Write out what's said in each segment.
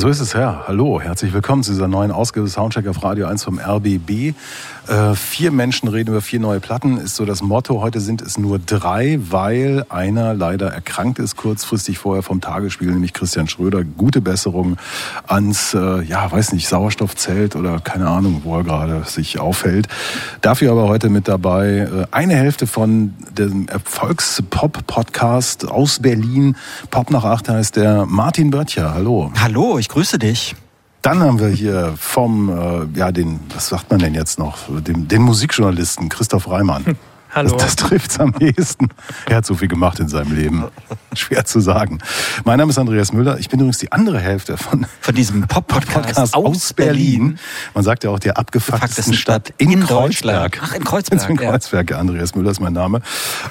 So ist es, Herr. Hallo, herzlich willkommen zu dieser neuen Ausgabe Soundcheck auf Radio 1 vom RBB. Äh, vier Menschen reden über vier neue Platten, ist so das Motto. Heute sind es nur drei, weil einer leider erkrankt ist, kurzfristig vorher vom Tagesspiegel, nämlich Christian Schröder. Gute Besserung ans, äh, ja, weiß nicht, Sauerstoffzelt oder keine Ahnung, wo er gerade sich aufhält. Dafür aber heute mit dabei äh, eine Hälfte von dem Erfolgspop-Podcast aus Berlin. Pop nach acht heißt der Martin Böttcher. Hallo. Hallo, ich grüße dich. Dann haben wir hier vom, äh, ja, den, was sagt man denn jetzt noch, den, den Musikjournalisten Christoph Reimann. Hallo. Das, das trifft am ehesten. Er hat so viel gemacht in seinem Leben. Schwer zu sagen. Mein Name ist Andreas Müller. Ich bin übrigens die andere Hälfte von, von diesem Pop-Podcast aus Berlin. Man sagt ja auch der abgefucktesten Stadt in, in Kreuzberg. Ach, in Kreuzberg. In Kreuzberg, ja. Andreas Müller ist mein Name.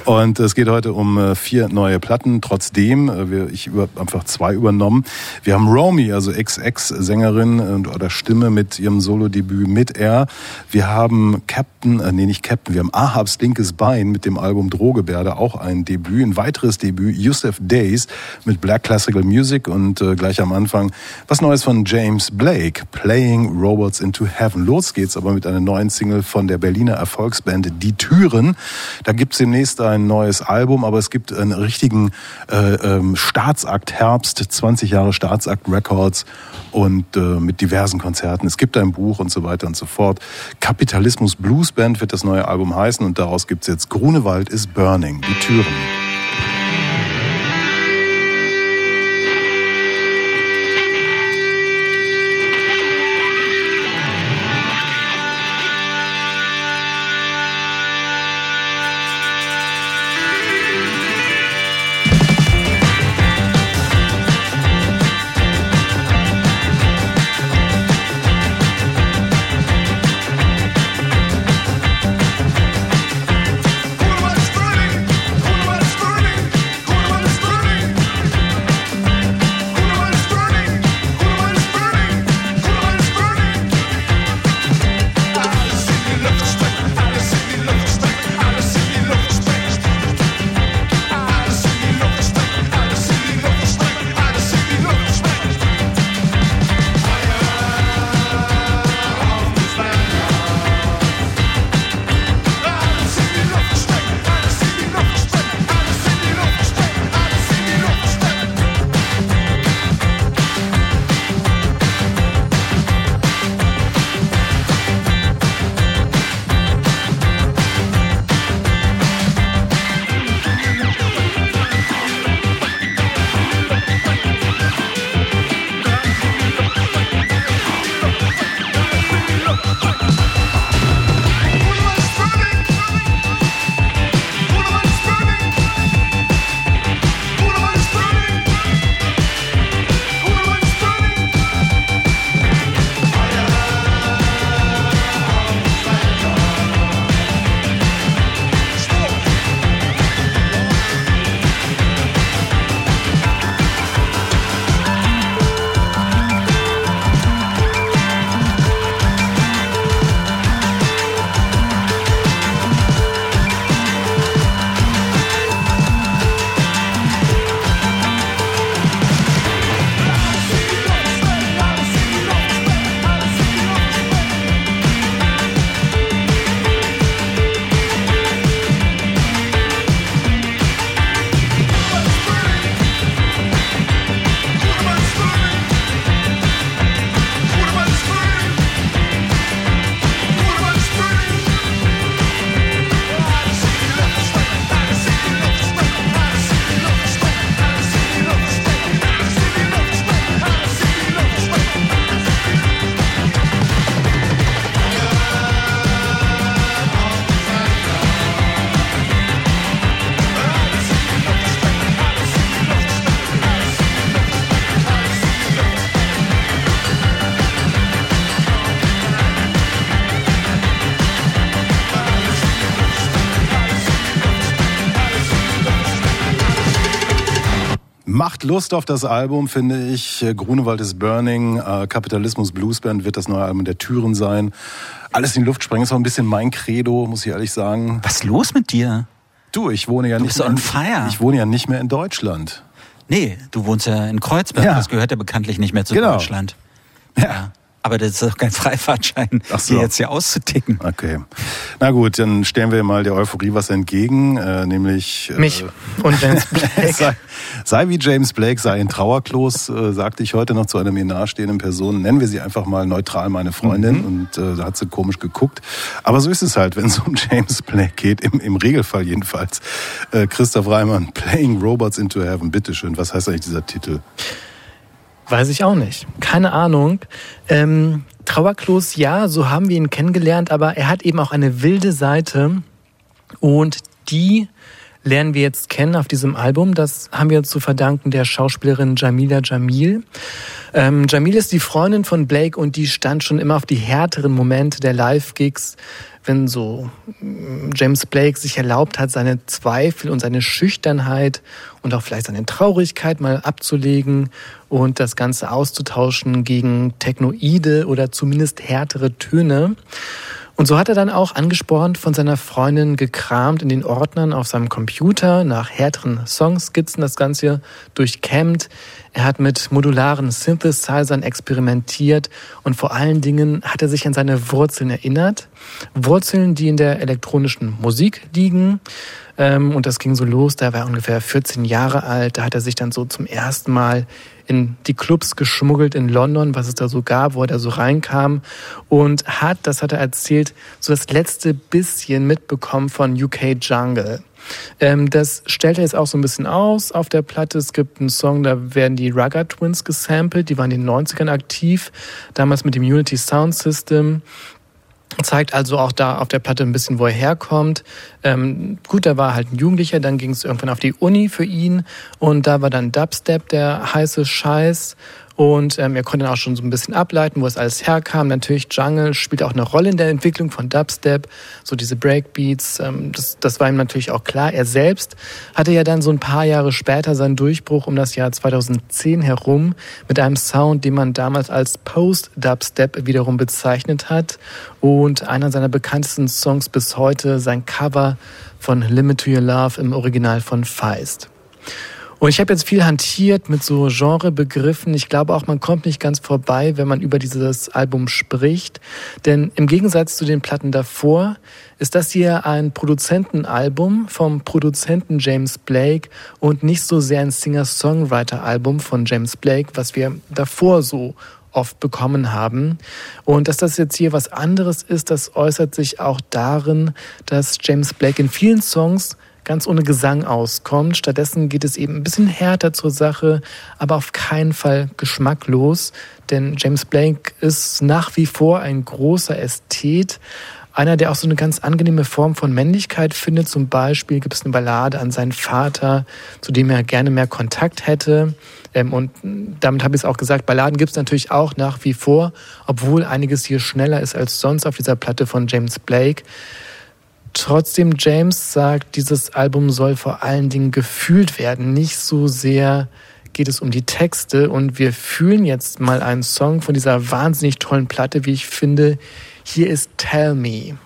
Und es geht heute um äh, vier neue Platten. Trotzdem, äh, ich über, einfach zwei übernommen. Wir haben Romy, also Ex-Ex-Sängerin oder Stimme mit ihrem Solo-Debüt mit R. Wir haben Captain, äh, nee, nicht Captain, wir haben Ahabs linkes Linkes Bein mit dem Album Drohgebärde auch ein Debüt, ein weiteres Debüt, Yusuf Days mit Black Classical Music und äh, gleich am Anfang was Neues von James Blake, Playing Robots into Heaven. Los geht's aber mit einer neuen Single von der Berliner Erfolgsband Die Türen. Da gibt's demnächst ein neues Album, aber es gibt einen richtigen äh, ähm, Staatsakt Herbst, 20 Jahre Staatsakt Records und äh, mit diversen Konzerten. Es gibt ein Buch und so weiter und so fort. Kapitalismus Blues Band wird das neue Album heißen und daraus gibt es jetzt Grunewald is Burning, die Türen. Lust auf das Album, finde ich. Grunewald is Burning, äh, Kapitalismus Bluesband wird das neue Album der Türen sein. Alles in die Luft sprengen ist auch ein bisschen mein Credo, muss ich ehrlich sagen. Was ist los mit dir? Du, ich wohne ja du nicht bist on fire. Ich wohne ja nicht mehr in Deutschland. Nee, du wohnst ja in Kreuzberg. Ja. Das gehört ja bekanntlich nicht mehr zu genau. Deutschland. Ja. ja. Aber das ist doch kein Freifahrtschein, Ach so. hier jetzt hier auszuticken. Okay. Na gut, dann stellen wir mal der Euphorie was entgegen, äh, nämlich... Äh, Mich und James Blake. sei, sei, wie James Blake, sei in Trauerklos, äh, sagte ich heute noch zu einer mir nahestehenden Person. Nennen wir sie einfach mal neutral meine Freundin. Mhm. Und äh, da hat sie komisch geguckt. Aber so ist es halt, wenn es um James Blake geht, im, im Regelfall jedenfalls. Äh, Christoph Reimann, Playing Robots into Heaven. Bitteschön, was heißt eigentlich dieser Titel? Weiß ich auch nicht. Keine Ahnung. Ähm, Trauerklos, ja, so haben wir ihn kennengelernt, aber er hat eben auch eine wilde Seite und die lernen wir jetzt kennen auf diesem Album. Das haben wir zu verdanken der Schauspielerin Jamila Jamil. Ähm, Jamil ist die Freundin von Blake und die stand schon immer auf die härteren Momente der Live-Gigs, wenn so mm, James Blake sich erlaubt hat, seine Zweifel und seine Schüchternheit und auch vielleicht seine Traurigkeit mal abzulegen und das Ganze auszutauschen gegen Technoide oder zumindest härtere Töne. Und so hat er dann auch angespornt von seiner Freundin gekramt in den Ordnern auf seinem Computer nach härteren Songskizzen das Ganze durchkämmt. Er hat mit modularen Synthesizern experimentiert und vor allen Dingen hat er sich an seine Wurzeln erinnert. Wurzeln, die in der elektronischen Musik liegen. Ähm, und das ging so los, da war er ungefähr 14 Jahre alt. Da hat er sich dann so zum ersten Mal in die Clubs geschmuggelt in London, was es da so gab, wo er da so reinkam und hat, das hat er erzählt, so das letzte bisschen mitbekommen von UK Jungle. Ähm, das stellt er jetzt auch so ein bisschen aus auf der Platte. Es gibt einen Song, da werden die Rugger Twins gesampelt, die waren in den 90ern aktiv, damals mit dem Unity Sound System zeigt also auch da auf der Platte ein bisschen, wo er herkommt. Ähm, gut, da war halt ein Jugendlicher, dann ging es irgendwann auf die Uni für ihn und da war dann Dubstep der heiße Scheiß und ähm, er konnte dann auch schon so ein bisschen ableiten, wo es alles herkam. Natürlich Jungle spielt auch eine Rolle in der Entwicklung von Dubstep, so diese Breakbeats. Ähm, das, das war ihm natürlich auch klar. Er selbst hatte ja dann so ein paar Jahre später seinen Durchbruch um das Jahr 2010 herum mit einem Sound, den man damals als Post-Dubstep wiederum bezeichnet hat. Und einer seiner bekanntesten Songs bis heute, sein Cover von Limit to Your Love im Original von Feist. Und ich habe jetzt viel hantiert mit so Genrebegriffen. Ich glaube auch, man kommt nicht ganz vorbei, wenn man über dieses Album spricht. Denn im Gegensatz zu den Platten davor ist das hier ein Produzentenalbum vom Produzenten James Blake und nicht so sehr ein Singer-Songwriter-Album von James Blake, was wir davor so oft bekommen haben. Und dass das jetzt hier was anderes ist, das äußert sich auch darin, dass James Blake in vielen Songs ganz ohne Gesang auskommt. Stattdessen geht es eben ein bisschen härter zur Sache, aber auf keinen Fall geschmacklos, denn James Blake ist nach wie vor ein großer Ästhet, einer, der auch so eine ganz angenehme Form von Männlichkeit findet. Zum Beispiel gibt es eine Ballade an seinen Vater, zu dem er gerne mehr Kontakt hätte. Ähm, und damit habe ich es auch gesagt, Balladen gibt es natürlich auch nach wie vor, obwohl einiges hier schneller ist als sonst auf dieser Platte von James Blake. Trotzdem, James sagt, dieses Album soll vor allen Dingen gefühlt werden. Nicht so sehr geht es um die Texte. Und wir fühlen jetzt mal einen Song von dieser wahnsinnig tollen Platte, wie ich finde. Hier ist Tell Me.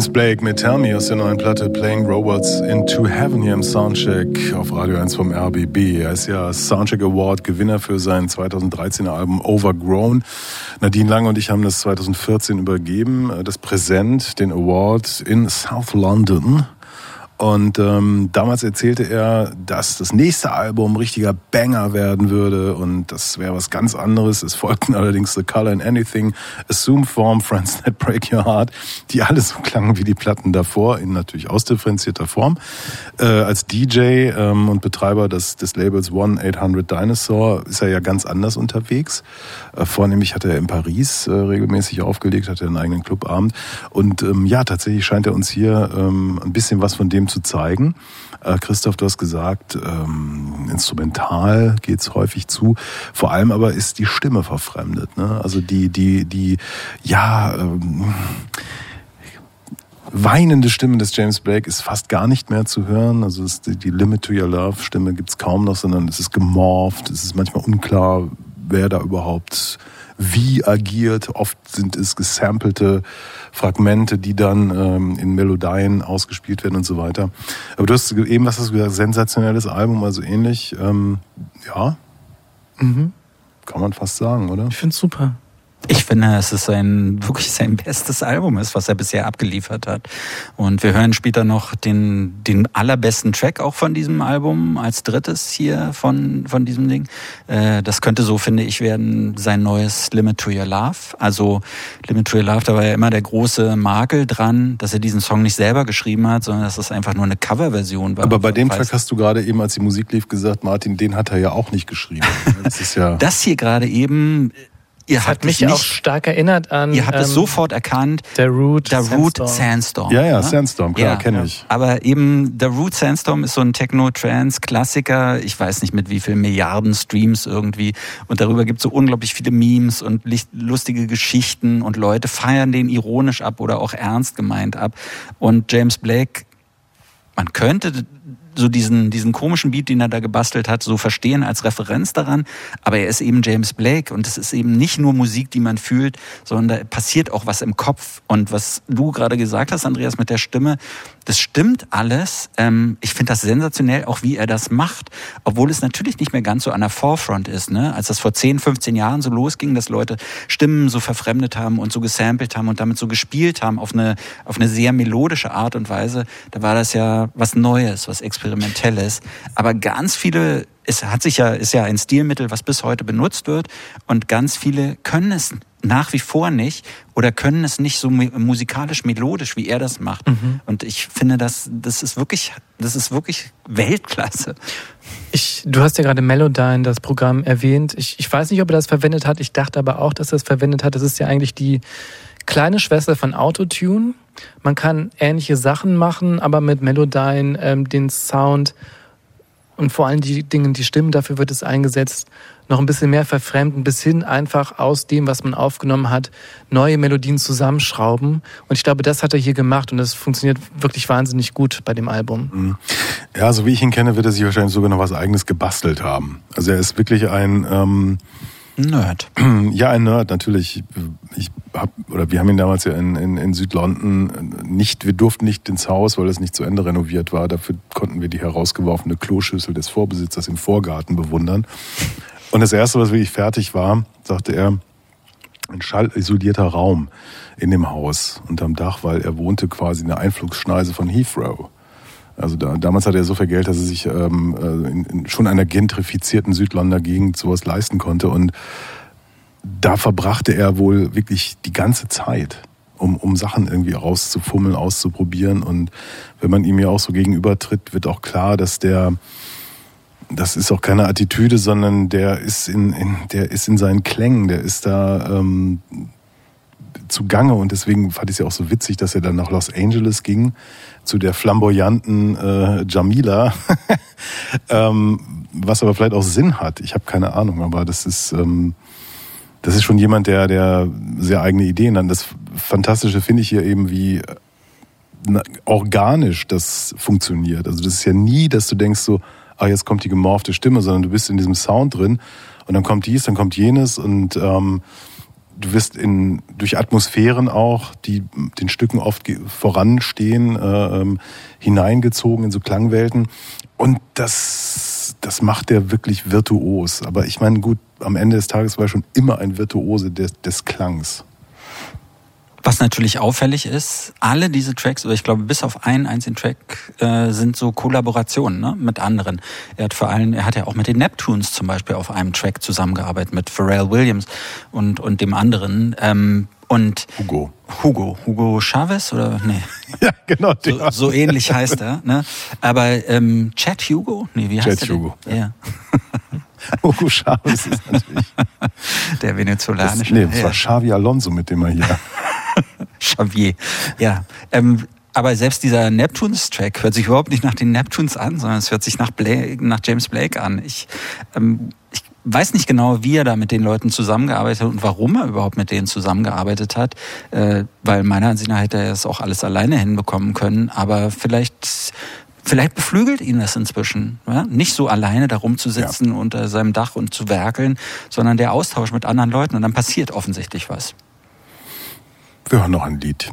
James Blake mit Tell Me aus der neuen Platte Playing Robots into Heaven hier im Soundcheck auf Radio 1 vom RBB. Er ist ja Soundcheck Award Gewinner für sein 2013er Album Overgrown. Nadine Lange und ich haben das 2014 übergeben, das Präsent, den Award in South London. Und ähm, damals erzählte er, dass das nächste Album richtiger Banger werden würde und das wäre was ganz anderes. Es folgten allerdings The Color in Anything, Assume Form, Friends That Break Your Heart, die alle so klangen wie die Platten davor, in natürlich ausdifferenzierter Form. Äh, als DJ ähm, und Betreiber des, des Labels One 800 Dinosaur ist er ja ganz anders unterwegs. Äh, vornehmlich hat er in Paris äh, regelmäßig aufgelegt, hat er einen eigenen Clubabend. Und ähm, ja, tatsächlich scheint er uns hier ähm, ein bisschen was von dem zu zeigen. Äh, Christoph, du hast gesagt, ähm, instrumental geht's häufig zu. Vor allem aber ist die Stimme verfremdet. Ne? Also die, die, die, ja, ähm, weinende Stimme des James Blake ist fast gar nicht mehr zu hören. Also die, Limit to Your Love Stimme gibt's kaum noch, sondern es ist gemorpht. Es ist manchmal unklar, wer da überhaupt wie agiert. Oft sind es gesampelte Fragmente, die dann ähm, in Melodien ausgespielt werden und so weiter. Aber du hast eben, was hast du gesagt, sensationelles Album, also ähnlich. Ähm, ja, mhm. kann man fast sagen, oder? Ich finde es super. Ich finde, es sein, wirklich sein bestes Album ist, was er bisher abgeliefert hat. Und wir hören später noch den, den allerbesten Track auch von diesem Album als drittes hier von, von diesem Ding. Äh, das könnte so, finde ich, werden sein neues Limit to Your Love. Also Limit to Your Love, da war ja immer der große Makel dran, dass er diesen Song nicht selber geschrieben hat, sondern dass es einfach nur eine Coverversion war. Aber bei dem Track hast du gerade eben, als die Musik lief, gesagt, Martin, den hat er ja auch nicht geschrieben. Das ist ja. Das hier gerade eben Ihr das hat mich nicht, auch stark erinnert an. Ihr habt ähm, es sofort erkannt. Der Root, der Root Sandstorm. Sandstorm. Ja, ja, ne? Sandstorm, klar, ja, kenne ich. Aber eben der Root Sandstorm ist so ein Techno-Trance-Klassiker. Ich weiß nicht mit wie vielen Milliarden Streams irgendwie. Und darüber gibt es so unglaublich viele Memes und lustige Geschichten und Leute feiern den ironisch ab oder auch ernst gemeint ab. Und James Blake, man könnte so diesen, diesen komischen Beat, den er da gebastelt hat, so verstehen als Referenz daran. Aber er ist eben James Blake und es ist eben nicht nur Musik, die man fühlt, sondern da passiert auch was im Kopf. Und was du gerade gesagt hast, Andreas, mit der Stimme, das stimmt alles. Ähm, ich finde das sensationell, auch wie er das macht, obwohl es natürlich nicht mehr ganz so an der Forefront ist. Ne? Als das vor 10, 15 Jahren so losging, dass Leute Stimmen so verfremdet haben und so gesampelt haben und damit so gespielt haben auf eine, auf eine sehr melodische Art und Weise, da war das ja was Neues, was Experimentelles. Aber ganz viele es hat sich ja, ist ja ein Stilmittel, was bis heute benutzt wird. Und ganz viele können es nach wie vor nicht oder können es nicht so musikalisch melodisch, wie er das macht. Mhm. Und ich finde, das, das ist wirklich, das ist wirklich Weltklasse. Ich, du hast ja gerade Melodyne, das Programm erwähnt. Ich, ich weiß nicht, ob er das verwendet hat. Ich dachte aber auch, dass er es verwendet hat. Das ist ja eigentlich die kleine Schwester von Autotune. Man kann ähnliche Sachen machen, aber mit Melodyne ähm, den Sound und vor allem die Dinge, die Stimmen, dafür wird es eingesetzt, noch ein bisschen mehr verfremden, bis hin einfach aus dem, was man aufgenommen hat, neue Melodien zusammenschrauben. Und ich glaube, das hat er hier gemacht und das funktioniert wirklich wahnsinnig gut bei dem Album. Mhm. Ja, so wie ich ihn kenne, wird er sich wahrscheinlich sogar noch was eigenes gebastelt haben. Also er ist wirklich ein ähm Nerd. Ja, ein Nerd, natürlich. Ich hab, oder wir haben ihn damals ja in, in, in Südlondon nicht, wir durften nicht ins Haus, weil es nicht zu Ende renoviert war. Dafür konnten wir die herausgeworfene Kloschüssel des Vorbesitzers im Vorgarten bewundern. Und das erste, was wirklich fertig war, sagte er, ein schallisolierter Raum in dem Haus unterm Dach, weil er wohnte quasi in der Einflugsschneise von Heathrow. Also da, damals hatte er so viel Geld, dass er sich ähm, äh, in, in schon einer gentrifizierten Südlonder Gegend sowas leisten konnte. Und da verbrachte er wohl wirklich die ganze Zeit, um, um Sachen irgendwie rauszufummeln, auszuprobieren. Und wenn man ihm ja auch so gegenübertritt, wird auch klar, dass der, das ist auch keine Attitüde, sondern der ist in, in der ist in seinen Klängen, der ist da ähm, zugange und deswegen fand ich es ja auch so witzig, dass er dann nach Los Angeles ging zu der flamboyanten äh, Jamila, ähm, was aber vielleicht auch Sinn hat. Ich habe keine Ahnung, aber das ist ähm, das ist schon jemand, der der sehr eigene Ideen hat. Das Fantastische finde ich hier eben, wie na, organisch das funktioniert. Also das ist ja nie, dass du denkst so, ah jetzt kommt die gemorfte Stimme, sondern du bist in diesem Sound drin und dann kommt dies, dann kommt jenes und ähm, du wirst in, durch Atmosphären auch, die den Stücken oft voranstehen, äh, ähm, hineingezogen in so Klangwelten. Und das, das macht er wirklich virtuos. Aber ich meine, gut, am Ende des Tages war er schon immer ein Virtuose des, des Klangs. Was natürlich auffällig ist, alle diese Tracks, oder ich glaube bis auf einen einzigen Track, äh, sind so Kollaborationen ne, mit anderen. Er hat vor allem, er hat ja auch mit den Neptunes zum Beispiel auf einem Track zusammengearbeitet, mit Pharrell Williams und, und dem anderen. Ähm, und Hugo. Hugo. Hugo Chavez oder nee. Ja, genau. So, so ähnlich heißt er. Ne? Aber ähm, Chad Hugo? Nee, wie heißt Chad Hugo. Ja. ja. Hugo Chavez ist natürlich. Der venezolanische. Das, nee, das war Xavi Alonso, mit dem er hier. Xavier. Ja. Ähm, aber selbst dieser Neptunes-Track hört sich überhaupt nicht nach den Neptunes an, sondern es hört sich nach, Blake, nach James Blake an. Ich, ähm, ich weiß nicht genau, wie er da mit den Leuten zusammengearbeitet hat und warum er überhaupt mit denen zusammengearbeitet hat, äh, weil meiner Ansicht nach hätte er es auch alles alleine hinbekommen können. Aber vielleicht Vielleicht beflügelt ihn das inzwischen. Ja? Nicht so alleine da rumzusitzen ja. unter seinem Dach und zu werkeln, sondern der Austausch mit anderen Leuten und dann passiert offensichtlich was. Wir hören noch ein Lied.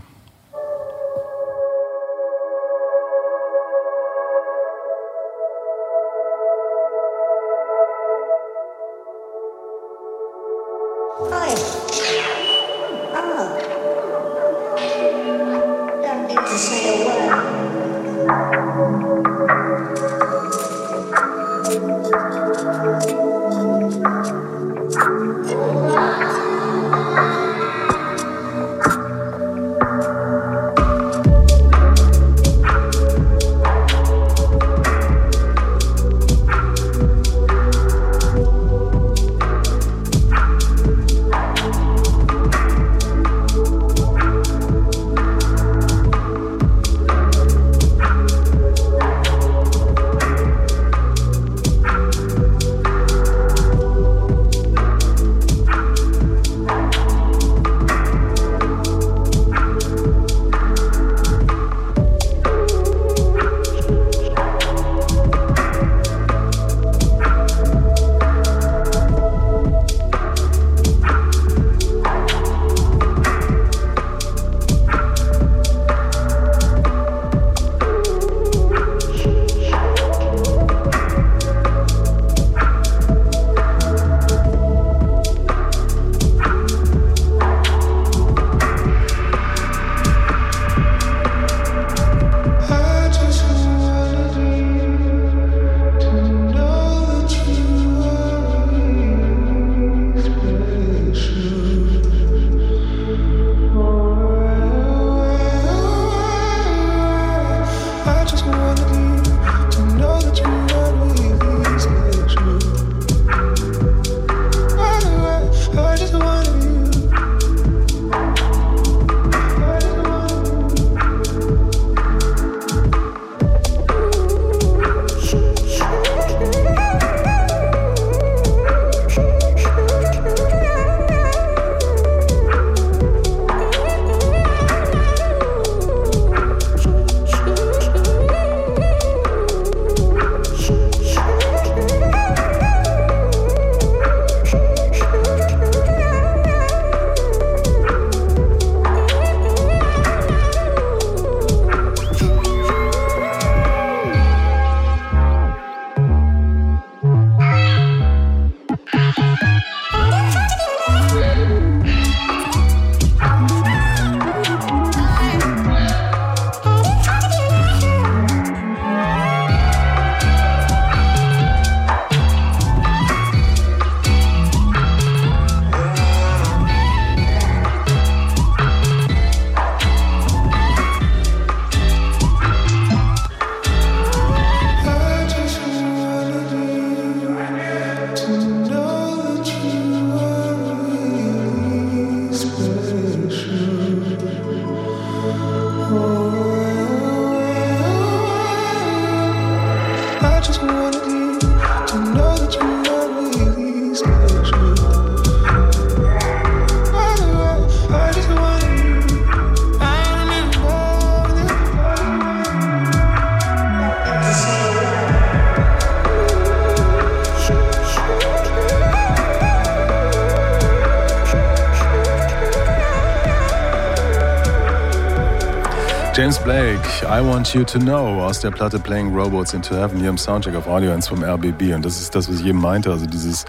I Want You to Know aus der Platte Playing Robots into Heaven hier im Soundcheck auf Radio 1 vom RBB. Und das ist das, was ich eben meinte. Also dieses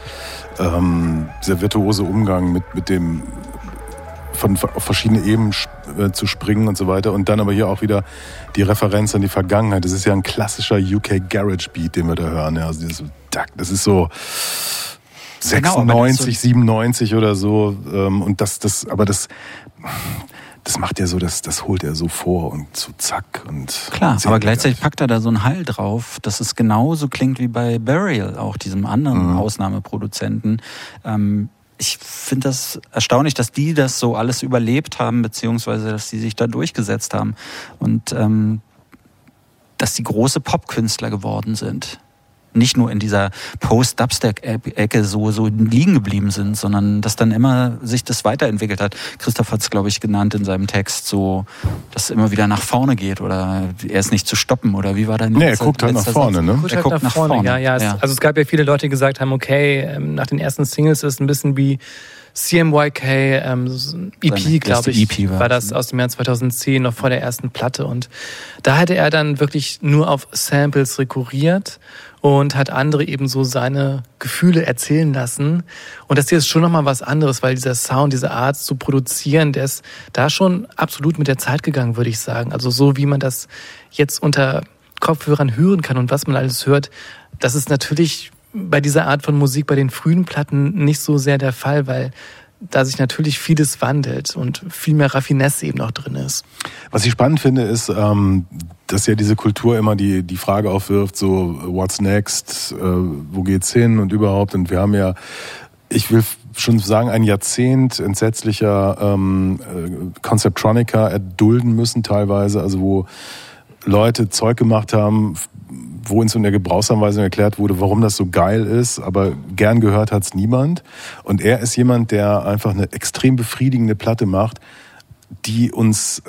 ähm, sehr virtuose Umgang mit, mit dem von auf verschiedene Ebenen äh, zu springen und so weiter. Und dann aber hier auch wieder die Referenz an die Vergangenheit. Das ist ja ein klassischer UK Garage Beat, den wir da hören. Ja, also dieses, das ist so 96, genau, so 97 oder so. Ähm, und das, das, aber das das macht er so, das, das holt er so vor und so zack und. Klar, aber gleichzeitig packt er da so einen Hall drauf, dass es genauso klingt wie bei Burial, auch diesem anderen mhm. Ausnahmeproduzenten. Ähm, ich finde das erstaunlich, dass die das so alles überlebt haben, beziehungsweise dass die sich da durchgesetzt haben und ähm, dass die große Popkünstler geworden sind nicht nur in dieser Post-Dubstep-Ecke so, so liegen geblieben sind, sondern dass dann immer sich das weiterentwickelt hat. Christoph hat es, glaube ich, genannt in seinem Text, so, dass es immer wieder nach vorne geht oder er ist nicht zu stoppen oder wie war dein Nee, er guckt halt nach vorne, ne? Er guckt nach vorne, ja, ja, ja. Also es gab ja viele Leute, die gesagt haben, okay, ähm, nach den ersten Singles ist es ein bisschen wie CMYK, ähm, EP, glaube ich, EP war, war das aus dem Jahr 2010, noch vor der ersten Platte. Und da hatte er dann wirklich nur auf Samples rekurriert und hat andere eben so seine Gefühle erzählen lassen. Und das hier ist schon nochmal was anderes, weil dieser Sound, diese Art zu produzieren, der ist da schon absolut mit der Zeit gegangen, würde ich sagen. Also so wie man das jetzt unter Kopfhörern hören kann und was man alles hört, das ist natürlich bei dieser Art von Musik bei den frühen Platten nicht so sehr der Fall, weil da sich natürlich vieles wandelt und viel mehr Raffinesse eben noch drin ist. Was ich spannend finde, ist, ähm, dass ja diese Kultur immer die, die Frage aufwirft, so, what's next, äh, wo geht's hin und überhaupt. Und wir haben ja, ich will schon sagen, ein Jahrzehnt entsetzlicher ähm, äh, Conceptronica erdulden müssen teilweise, also wo Leute Zeug gemacht haben, wo in der Gebrauchsanweisung erklärt wurde, warum das so geil ist, aber gern gehört hat's niemand. Und er ist jemand, der einfach eine extrem befriedigende Platte macht, die uns,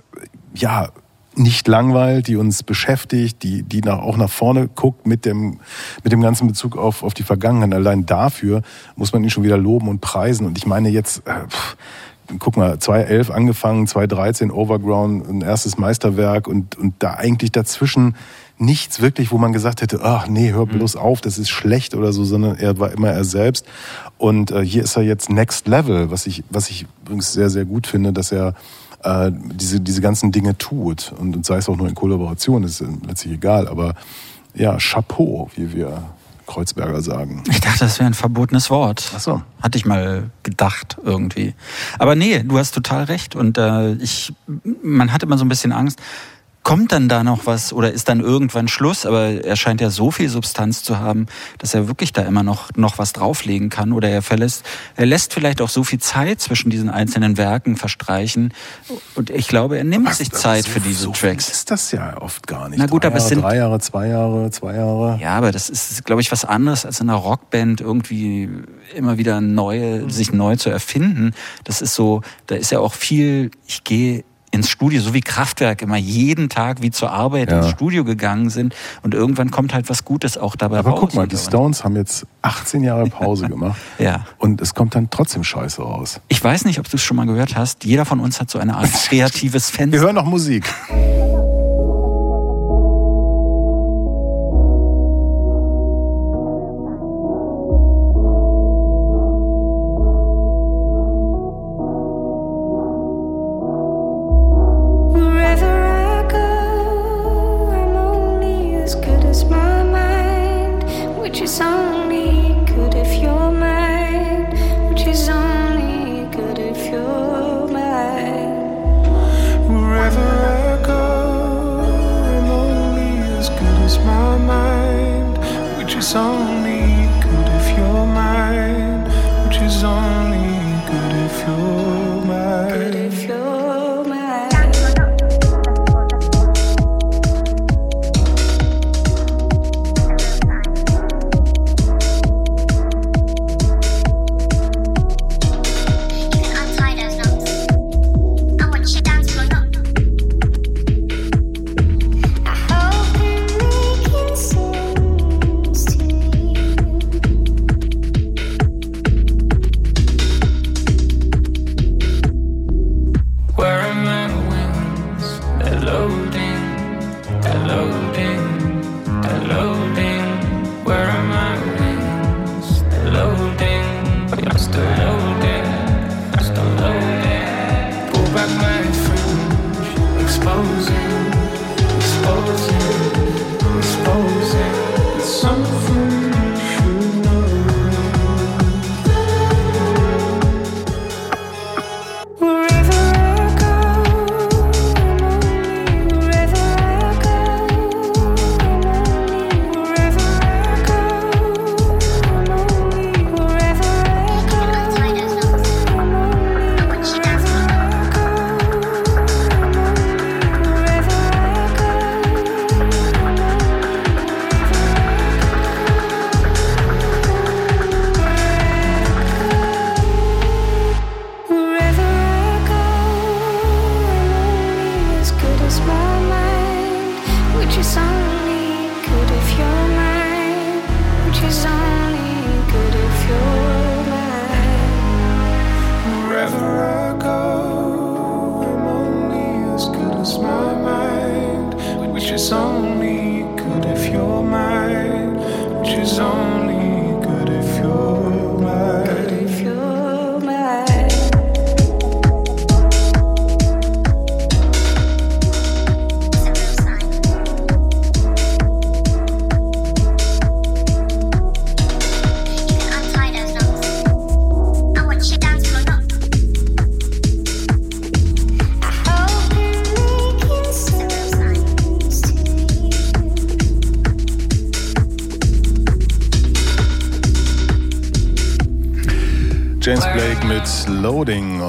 ja, nicht langweilt, die uns beschäftigt, die, die nach, auch nach vorne guckt mit dem, mit dem ganzen Bezug auf, auf die Vergangenheit. Allein dafür muss man ihn schon wieder loben und preisen. Und ich meine jetzt, äh, pff, guck mal, 2011 angefangen, 2013 Overground, ein erstes Meisterwerk und, und da eigentlich dazwischen nichts wirklich, wo man gesagt hätte, ach nee, hör mhm. bloß auf, das ist schlecht oder so, sondern er war immer er selbst. Und äh, hier ist er jetzt Next Level, was ich, was ich übrigens sehr, sehr gut finde, dass er äh, diese, diese ganzen Dinge tut. Und, und sei es auch nur in Kollaboration, ist letztlich egal. Aber ja, Chapeau, wie wir Kreuzberger sagen. Ich dachte, das wäre ein verbotenes Wort. Ach so. Hatte ich mal gedacht irgendwie. Aber nee, du hast total recht. Und äh, ich, man hat immer so ein bisschen Angst, kommt dann da noch was oder ist dann irgendwann Schluss? Aber er scheint ja so viel Substanz zu haben, dass er wirklich da immer noch, noch was drauflegen kann. Oder er verlässt, er lässt vielleicht auch so viel Zeit zwischen diesen einzelnen Werken verstreichen. Und ich glaube, er nimmt Was, sich Zeit so, für diese so Tracks. Ist das ja oft gar nicht. Na gut, drei aber es sind drei Jahre, zwei Jahre, zwei Jahre. Ja, aber das ist, glaube ich, was anderes als in einer Rockband irgendwie immer wieder neue, sich neu zu erfinden. Das ist so, da ist ja auch viel, ich gehe ins Studio, so wie Kraftwerk immer jeden Tag wie zur Arbeit ja. ins Studio gegangen sind und irgendwann kommt halt was Gutes auch dabei Aber raus. guck mal, die Stones haben jetzt 18 Jahre Pause gemacht ja. und es kommt dann trotzdem Scheiße raus. Ich weiß nicht, ob du es schon mal gehört hast. Jeder von uns hat so eine Art kreatives Fenster. Wir hören noch Musik.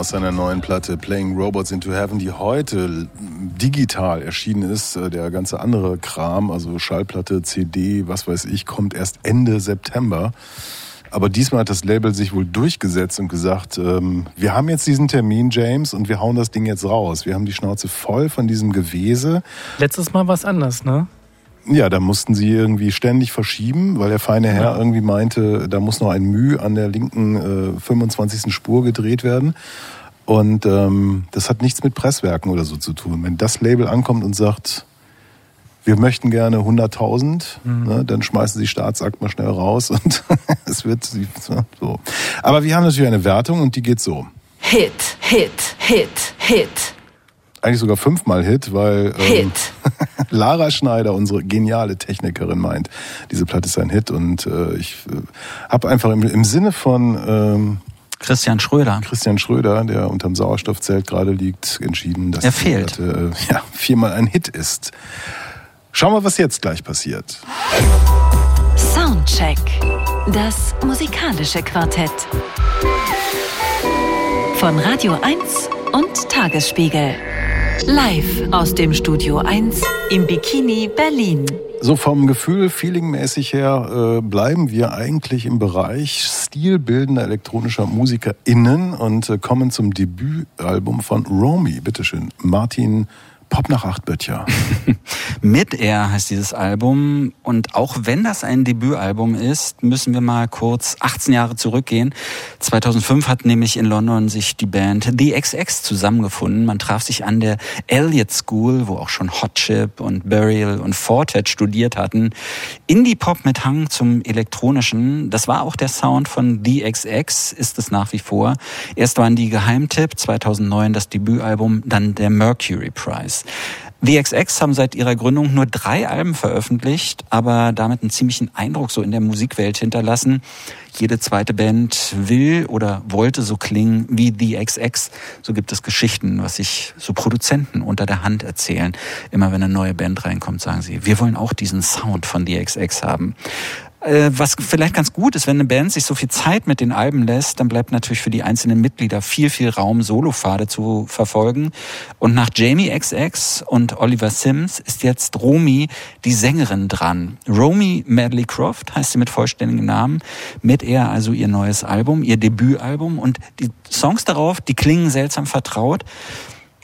aus seiner neuen Platte Playing Robots into Heaven, die heute digital erschienen ist. Äh, der ganze andere Kram, also Schallplatte, CD, was weiß ich, kommt erst Ende September. Aber diesmal hat das Label sich wohl durchgesetzt und gesagt, ähm, wir haben jetzt diesen Termin, James, und wir hauen das Ding jetzt raus. Wir haben die Schnauze voll von diesem Gewese. Letztes Mal war es anders, ne? Ja, da mussten sie irgendwie ständig verschieben, weil der feine Herr irgendwie meinte, da muss noch ein Müh an der linken äh, 25. Spur gedreht werden. Und ähm, das hat nichts mit Presswerken oder so zu tun. Wenn das Label ankommt und sagt, wir möchten gerne 100.000, mhm. ne, dann schmeißen sie Staatsakt mal schnell raus und es wird so. Aber wir haben natürlich eine Wertung und die geht so. Hit, Hit, Hit, Hit eigentlich sogar fünfmal Hit, weil ähm, Lara Schneider, unsere geniale Technikerin, meint, diese Platte ist ein Hit und äh, ich äh, habe einfach im, im, Sinne von ähm, Christian Schröder. Christian Schröder, der unterm Sauerstoffzelt gerade liegt, entschieden, dass er fehlt. die Platte äh, ja, viermal ein Hit ist. Schauen wir, was jetzt gleich passiert. Soundcheck. Das musikalische Quartett. Von Radio 1 und Tagesspiegel. Live aus dem Studio 1 im Bikini Berlin. So vom Gefühl, feelingmäßig her, äh, bleiben wir eigentlich im Bereich stilbildender elektronischer MusikerInnen und äh, kommen zum Debütalbum von Romy. Bitteschön, Martin Pop nach acht Böttcher. Mit Air heißt dieses Album. Und auch wenn das ein Debütalbum ist, müssen wir mal kurz 18 Jahre zurückgehen. 2005 hat nämlich in London sich die Band The XX zusammengefunden. Man traf sich an der Elliott School, wo auch schon Hot Chip und Burial und Fortet studiert hatten. Indie-Pop mit Hang zum elektronischen. Das war auch der Sound von The XX, ist es nach wie vor. Erst waren die Geheimtipp, 2009 das Debütalbum, dann der Mercury Prize. The XX haben seit ihrer Gründung nur drei Alben veröffentlicht, aber damit einen ziemlichen Eindruck so in der Musikwelt hinterlassen. Jede zweite Band will oder wollte so klingen wie The XX. So gibt es Geschichten, was sich so Produzenten unter der Hand erzählen. Immer wenn eine neue Band reinkommt, sagen sie, wir wollen auch diesen Sound von The XX haben. Äh, was vielleicht ganz gut ist, wenn eine Band sich so viel Zeit mit den Alben lässt, dann bleibt natürlich für die einzelnen Mitglieder viel, viel Raum, Solopfade zu verfolgen. Und nach Jamie XX und Oliver Sims ist jetzt Romy, die Sängerin, dran. Romy Medley Croft heißt sie mit vollständigem Namen, mit er also ihr neues Album, ihr Debütalbum. Und die Songs darauf, die klingen seltsam vertraut.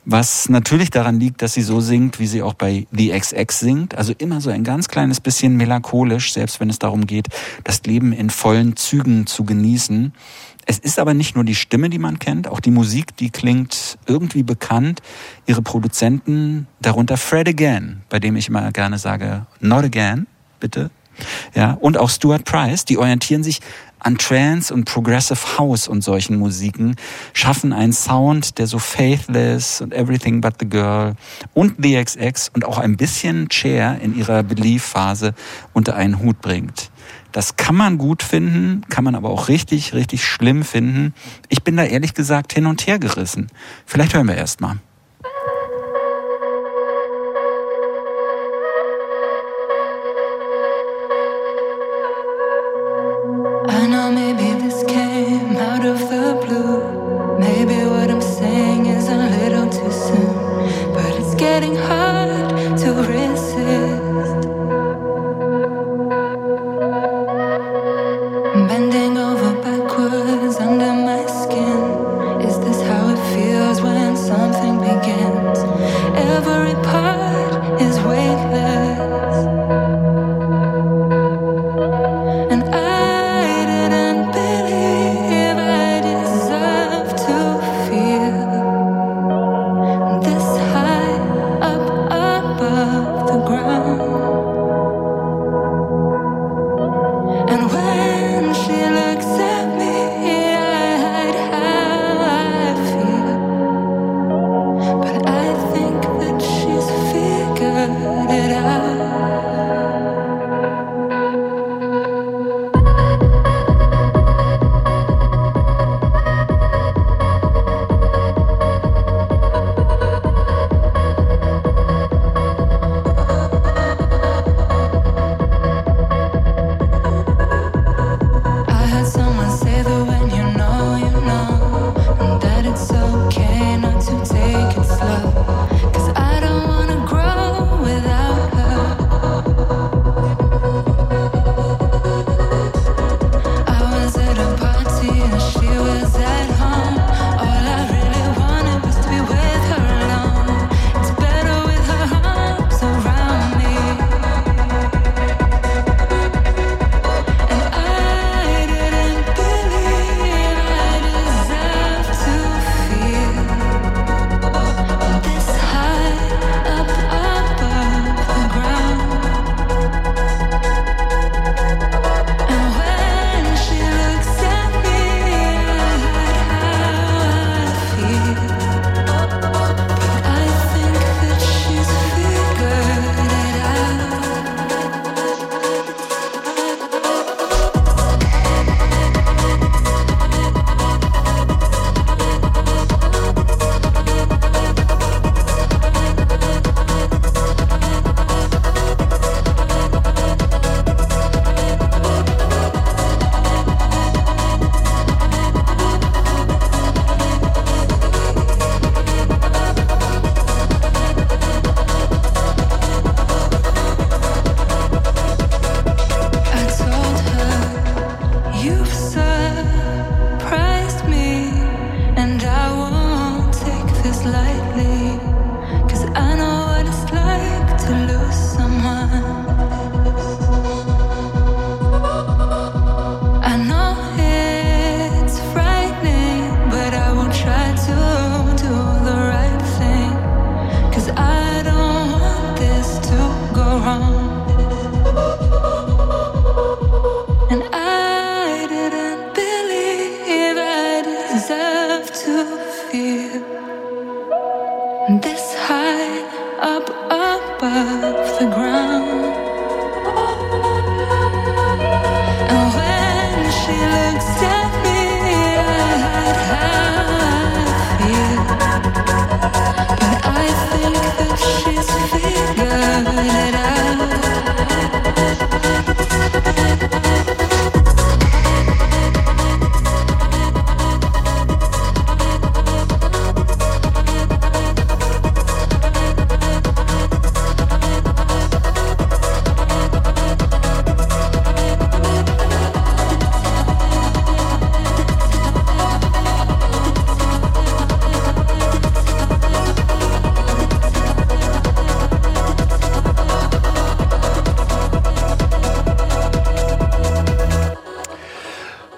Was natürlich daran liegt, dass sie so singt, wie sie auch bei The XX singt. Also immer so ein ganz kleines bisschen melancholisch, selbst wenn es darum geht, das Leben in vollen Zügen zu genießen. Es ist aber nicht nur die Stimme, die man kennt, auch die Musik, die klingt irgendwie bekannt. Ihre Produzenten, darunter Fred Again, bei dem ich immer gerne sage, not again, bitte. Ja, und auch Stuart Price, die orientieren sich an Trance und Progressive House und solchen Musiken, schaffen einen Sound, der so Faithless und Everything But the Girl und The XX und auch ein bisschen Chair in ihrer Belief-Phase unter einen Hut bringt. Das kann man gut finden, kann man aber auch richtig, richtig schlimm finden. Ich bin da ehrlich gesagt hin und her gerissen. Vielleicht hören wir erst mal.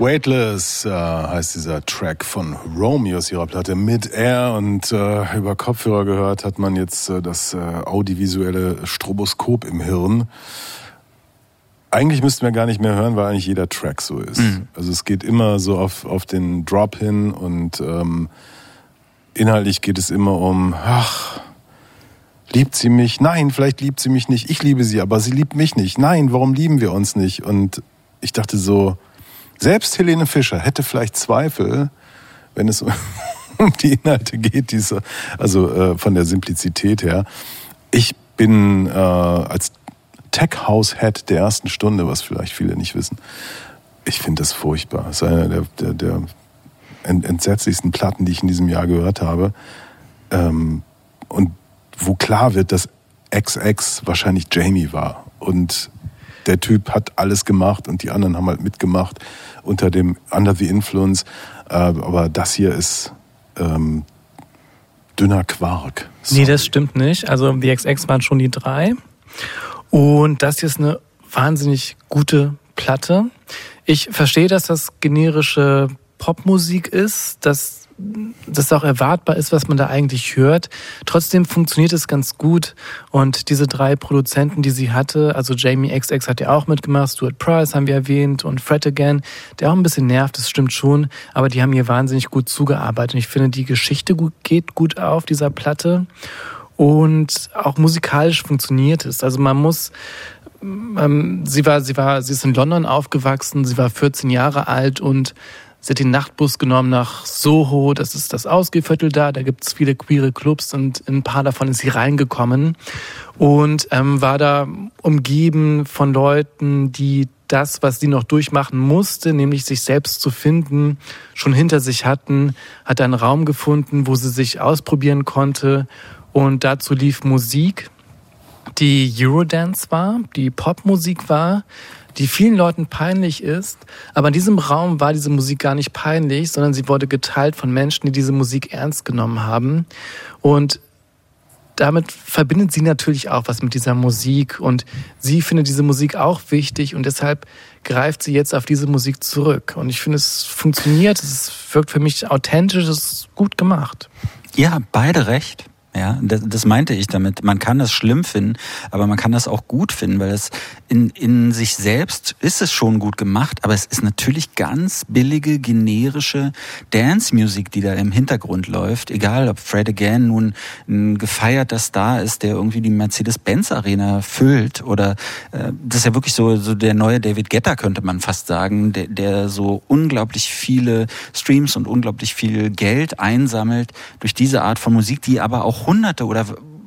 Weightless äh, heißt dieser Track von Romeo aus ihrer Platte Mid Air und äh, über Kopfhörer gehört hat man jetzt äh, das äh, audiovisuelle Stroboskop im Hirn. Eigentlich müssten wir gar nicht mehr hören, weil eigentlich jeder Track so ist. Mhm. Also es geht immer so auf, auf den Drop hin und ähm, inhaltlich geht es immer um, ach, liebt sie mich? Nein, vielleicht liebt sie mich nicht. Ich liebe sie, aber sie liebt mich nicht. Nein, warum lieben wir uns nicht? Und ich dachte so, selbst Helene Fischer hätte vielleicht Zweifel, wenn es um die Inhalte geht, diese, also äh, von der Simplizität her. Ich bin äh, als Tech House Head der ersten Stunde, was vielleicht viele nicht wissen. Ich finde das furchtbar. Das ist einer der, der, der ent- entsetzlichsten Platten, die ich in diesem Jahr gehört habe. Ähm, und wo klar wird, dass XX wahrscheinlich Jamie war. Und der Typ hat alles gemacht und die anderen haben halt mitgemacht unter dem Under the Influence. Äh, aber das hier ist ähm, dünner Quark. Nee, das stimmt nicht. Also die XX waren schon die drei. Und das hier ist eine wahnsinnig gute Platte. Ich verstehe, dass das generische Popmusik ist, dass das auch erwartbar ist, was man da eigentlich hört. Trotzdem funktioniert es ganz gut. Und diese drei Produzenten, die sie hatte, also Jamie XX hat ja auch mitgemacht, Stuart Price haben wir erwähnt und Fred Again, der auch ein bisschen nervt, das stimmt schon, aber die haben hier wahnsinnig gut zugearbeitet. Und ich finde, die Geschichte geht gut auf dieser Platte. Und auch musikalisch funktioniert es. Also man muss ähm, sie war, sie war, sie ist in London aufgewachsen, sie war 14 Jahre alt und sie hat den Nachtbus genommen nach Soho, das ist das Ausgehviertel da, da gibt's viele queere Clubs und in ein paar davon ist sie reingekommen. Und ähm, war da umgeben von Leuten, die das, was sie noch durchmachen musste, nämlich sich selbst zu finden, schon hinter sich hatten, hat einen Raum gefunden, wo sie sich ausprobieren konnte. Und dazu lief Musik die Eurodance war, die Popmusik war, die vielen Leuten peinlich ist. Aber in diesem Raum war diese Musik gar nicht peinlich, sondern sie wurde geteilt von Menschen, die diese Musik ernst genommen haben. Und damit verbindet sie natürlich auch was mit dieser Musik und sie findet diese Musik auch wichtig und deshalb greift sie jetzt auf diese Musik zurück. Und ich finde, es funktioniert, es wirkt für mich authentisch, es ist gut gemacht. Ja, beide recht. Ja, das, das meinte ich damit. Man kann das schlimm finden, aber man kann das auch gut finden, weil es in, in sich selbst ist es schon gut gemacht, aber es ist natürlich ganz billige, generische Dance-Music, die da im Hintergrund läuft. Egal, ob Fred Again nun ein gefeierter Star ist, der irgendwie die Mercedes-Benz-Arena füllt oder äh, das ist ja wirklich so, so der neue David Guetta, könnte man fast sagen, der, der so unglaublich viele Streams und unglaublich viel Geld einsammelt durch diese Art von Musik, die aber auch hunderte oder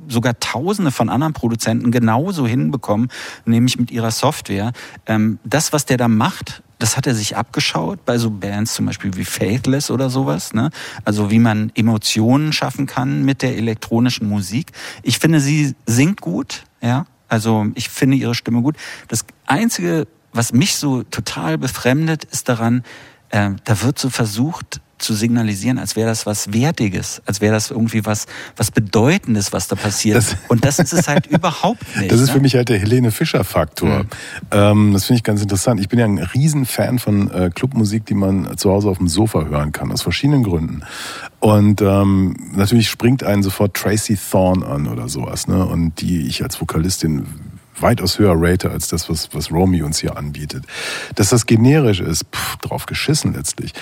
sogar Tausende von anderen Produzenten genauso hinbekommen, nämlich mit ihrer Software. Ähm, das, was der da macht, das hat er sich abgeschaut bei so Bands zum Beispiel wie Faithless oder sowas. Ne? Also wie man Emotionen schaffen kann mit der elektronischen Musik. Ich finde, sie singt gut. Ja, also ich finde ihre Stimme gut. Das Einzige, was mich so total befremdet, ist daran, äh, da wird so versucht zu signalisieren, als wäre das was Wertiges, als wäre das irgendwie was, was Bedeutendes, was da passiert. Das- Und das ist es halt überhaupt nicht. Das ist ne? für mich halt der Helene Fischer-Faktor. Mhm. Ähm, das finde ich ganz interessant. Ich bin ja ein Riesenfan von äh, Clubmusik, die man zu Hause auf dem Sofa hören kann, aus verschiedenen Gründen. Und ähm, natürlich springt einen sofort Tracy Thorn an oder sowas, ne? Und die ich als Vokalistin weitaus höher rate als das, was, was Romy uns hier anbietet. Dass das generisch ist, pff, drauf geschissen letztlich.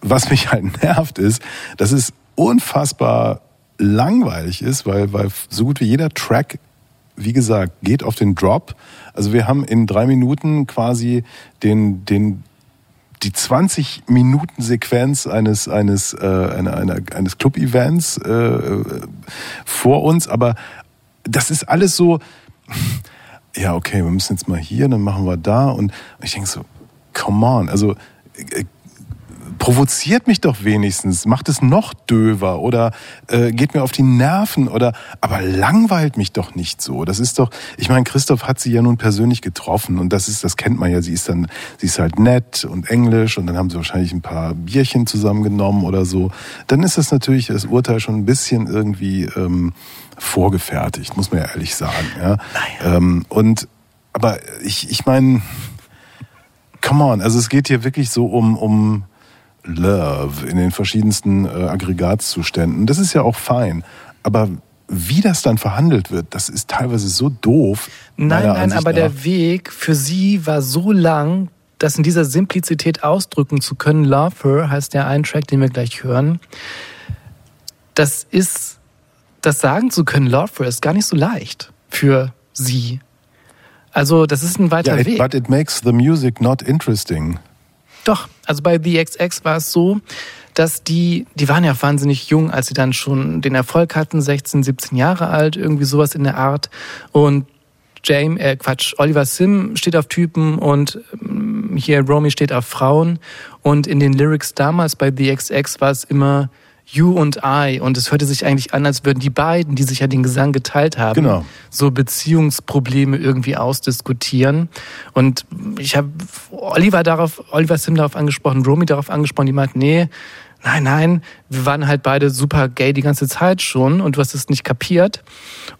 Was mich halt nervt ist, dass es unfassbar langweilig ist, weil, weil so gut wie jeder Track, wie gesagt, geht auf den Drop. Also wir haben in drei Minuten quasi den, den, die 20 Minuten Sequenz eines eines äh, einer, einer, eines Club Events äh, vor uns, aber das ist alles so ja, okay, wir müssen jetzt mal hier, dann machen wir da. Und ich denke so, come on, also äh, provoziert mich doch wenigstens, macht es noch döver oder äh, geht mir auf die Nerven oder aber langweilt mich doch nicht so. Das ist doch, ich meine, Christoph hat sie ja nun persönlich getroffen und das ist, das kennt man ja. Sie ist dann, sie ist halt nett und englisch und dann haben sie wahrscheinlich ein paar Bierchen zusammengenommen oder so. Dann ist das natürlich das Urteil schon ein bisschen irgendwie ähm, vorgefertigt, muss man ja ehrlich sagen. Ja. Naja. Ähm, und aber ich, ich meine, come on, also es geht hier wirklich so um um Love in den verschiedensten äh, Aggregatzuständen. Das ist ja auch fein. Aber wie das dann verhandelt wird, das ist teilweise so doof. Nein, nein, Ansicht aber nach. der Weg für sie war so lang, das in dieser Simplizität ausdrücken zu können. Love Her heißt der ein Track, den wir gleich hören. Das ist, das sagen zu können, Love Her ist gar nicht so leicht für sie. Also, das ist ein weiter ja, it, Weg. but it makes the music not interesting. Doch, also bei The XX war es so, dass die, die waren ja wahnsinnig jung, als sie dann schon den Erfolg hatten, 16, 17 Jahre alt, irgendwie sowas in der Art. Und James, äh Quatsch, Oliver Sim steht auf Typen und ähm, hier Romy steht auf Frauen. Und in den Lyrics damals bei The XX war es immer You und I. Und es hörte sich eigentlich an, als würden die beiden, die sich ja den Gesang geteilt haben, Genau. so Beziehungsprobleme irgendwie ausdiskutieren. Und ich habe Oliver darauf, Oliver Sim darauf angesprochen, Romy darauf angesprochen, die meint, nee, nein, nein, wir waren halt beide super gay die ganze Zeit schon und du hast es nicht kapiert.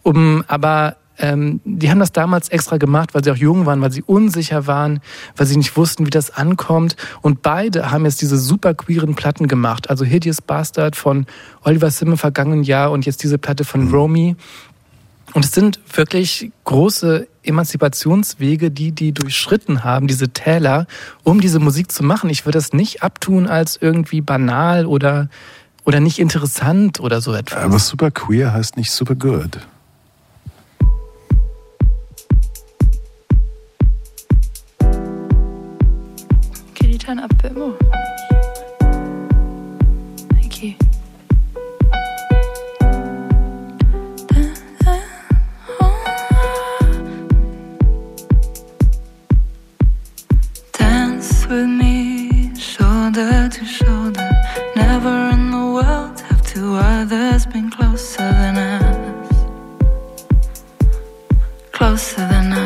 Um, aber ähm, die haben das damals extra gemacht, weil sie auch jung waren, weil sie unsicher waren, weil sie nicht wussten, wie das ankommt. Und beide haben jetzt diese super queeren Platten gemacht. Also Hideous Bastard von Oliver Sim im vergangenen Jahr und jetzt diese Platte von Romy. Und es sind wirklich große Emanzipationswege, die die durchschritten haben, diese Täler, um diese Musik zu machen. Ich würde das nicht abtun als irgendwie banal oder, oder nicht interessant oder so etwas. Aber super queer heißt nicht super good. Turn up a bit more? Thank you. Dance with me, shoulder to shoulder. Never in the world have two others been closer than us. Closer than us.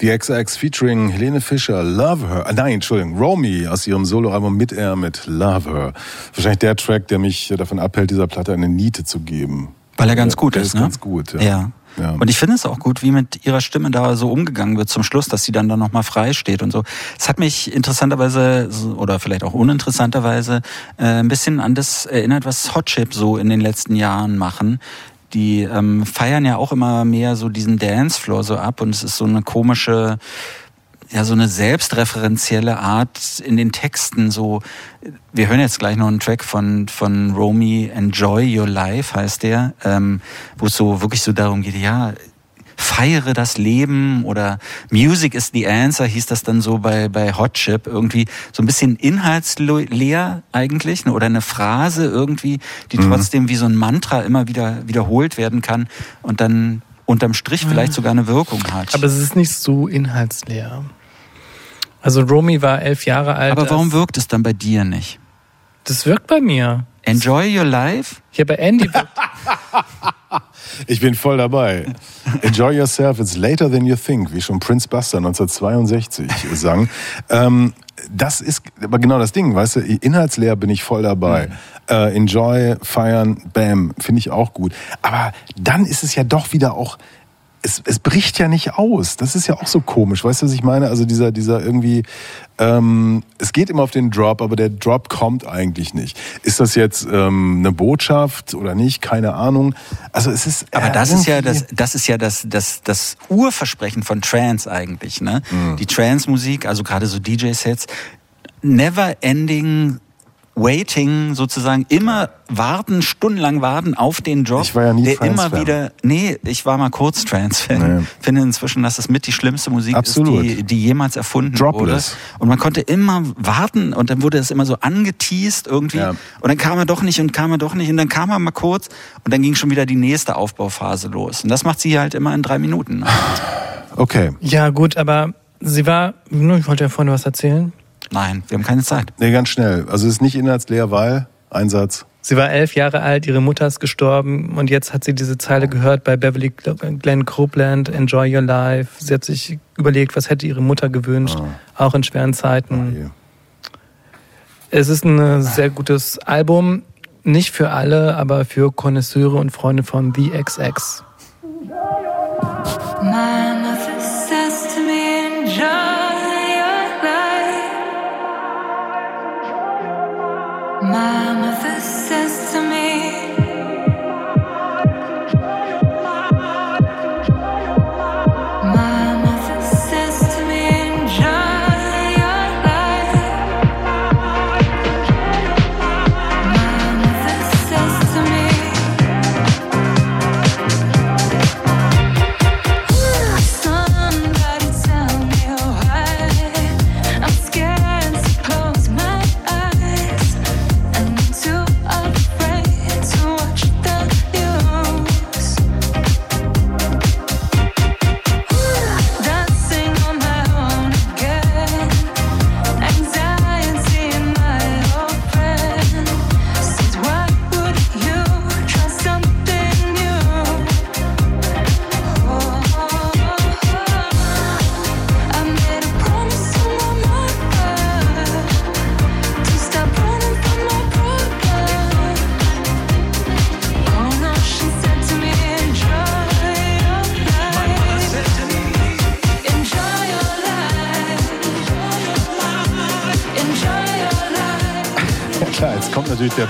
The XX featuring Helene Fischer, Love Her. Ah, nein, Entschuldigung, Romy aus ihrem Soloalbum Mit Air mit Love Her. Wahrscheinlich der Track, der mich davon abhält, dieser Platte eine Niete zu geben. Weil er ganz gut der ist, ist ne? ganz gut, ja. Ja. Ja. Und ich finde es auch gut, wie mit ihrer Stimme da so umgegangen wird zum Schluss, dass sie dann da nochmal frei steht und so. Es hat mich interessanterweise oder vielleicht auch uninteressanterweise äh, ein bisschen an das erinnert, was Hot Chip so in den letzten Jahren machen. Die ähm, feiern ja auch immer mehr so diesen Dancefloor so ab und es ist so eine komische, ja, so eine selbstreferenzielle Art in den Texten. So, wir hören jetzt gleich noch einen Track von, von Romy, Enjoy Your Life heißt der, ähm, wo es so wirklich so darum geht, ja, feiere das Leben oder Music is the answer hieß das dann so bei, bei Hot Chip irgendwie so ein bisschen inhaltsleer eigentlich ne, oder eine Phrase irgendwie, die trotzdem wie so ein Mantra immer wieder wiederholt werden kann und dann unterm Strich vielleicht sogar eine Wirkung hat. Aber es ist nicht so inhaltsleer. Also Romy war elf Jahre alt. Aber warum wirkt es dann bei dir nicht? Das wirkt bei mir. Enjoy your life? Ja, bei Andy wirkt. Ich bin voll dabei. Enjoy yourself, it's later than you think, wie schon Prince Buster 1962 sang. Ähm, das ist aber genau das Ding, weißt du, inhaltsleer bin ich voll dabei. Äh, enjoy, feiern, bam, finde ich auch gut. Aber dann ist es ja doch wieder auch, es, es bricht ja nicht aus. Das ist ja auch so komisch, weißt du, was ich meine? Also dieser, dieser irgendwie, ähm, es geht immer auf den Drop, aber der Drop kommt eigentlich nicht. Ist das jetzt ähm, eine Botschaft oder nicht? Keine Ahnung. Also es ist. Aber das ist ja das, das ist ja das, das, das Urversprechen von Trance eigentlich, ne? Mhm. Die Trance-Musik, also gerade so DJ-Sets, never ending waiting sozusagen, immer warten, stundenlang warten auf den Drop. Ich war ja nie der immer wieder, nee, ich war mal kurz Trance-Fan. Nee. Finde inzwischen, dass es mit die schlimmste Musik Absolut. ist, die, die jemals erfunden Dropless. wurde. Und man konnte immer warten und dann wurde es immer so angeteased irgendwie. Ja. Und dann kam er doch nicht und kam er doch nicht und dann kam er mal kurz und dann ging schon wieder die nächste Aufbauphase los. Und das macht sie halt immer in drei Minuten. Okay. Ja, gut, aber sie war. Nur, Ich wollte ja vorhin was erzählen. Nein, wir haben keine Zeit. Nee, ganz schnell. Also es ist nicht inhaltsleer, weil Einsatz. Sie war elf Jahre alt, ihre Mutter ist gestorben und jetzt hat sie diese Zeile gehört bei Beverly Glenn Copeland, Enjoy Your Life. Sie hat sich überlegt, was hätte ihre Mutter gewünscht, auch in schweren Zeiten. Hier. Es ist ein sehr gutes Album, nicht für alle, aber für Konnoisseure und Freunde von The XX. My My natürlich der,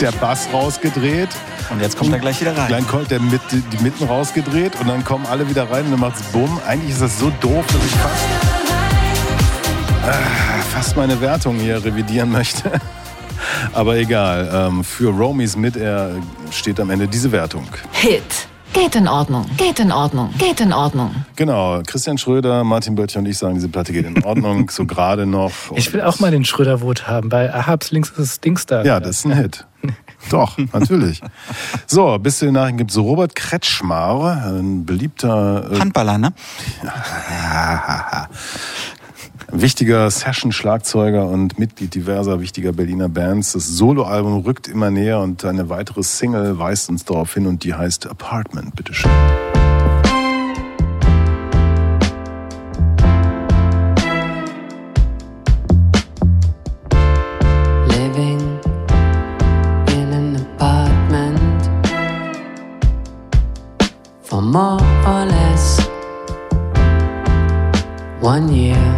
der Bass rausgedreht. Und jetzt kommt er gleich wieder rein. Dann kommt der mit, die Mitten rausgedreht und dann kommen alle wieder rein und dann macht's Bumm. Eigentlich ist das so doof, dass ich fast, ah, fast meine Wertung hier revidieren möchte. Aber egal, ähm, für Romys mit er steht am Ende diese Wertung. Hit. Geht in Ordnung. Geht in Ordnung. Geht in Ordnung. Genau, Christian Schröder, Martin Böttcher und ich sagen, diese Platte geht in Ordnung, so gerade noch. Ich will auch mal den Schröder-Wut haben. Bei Ahabs links ist es Dingstar. Ja, das ist ein Hit. Doch, natürlich. So, bis zu den Nachrichten gibt es Robert Kretschmar, ein beliebter, äh, Handballer, ne? wichtiger Session-Schlagzeuger und Mitglied diverser wichtiger Berliner Bands. Das Soloalbum rückt immer näher und eine weitere Single weist uns darauf hin und die heißt Apartment. Bitteschön. more or less one year.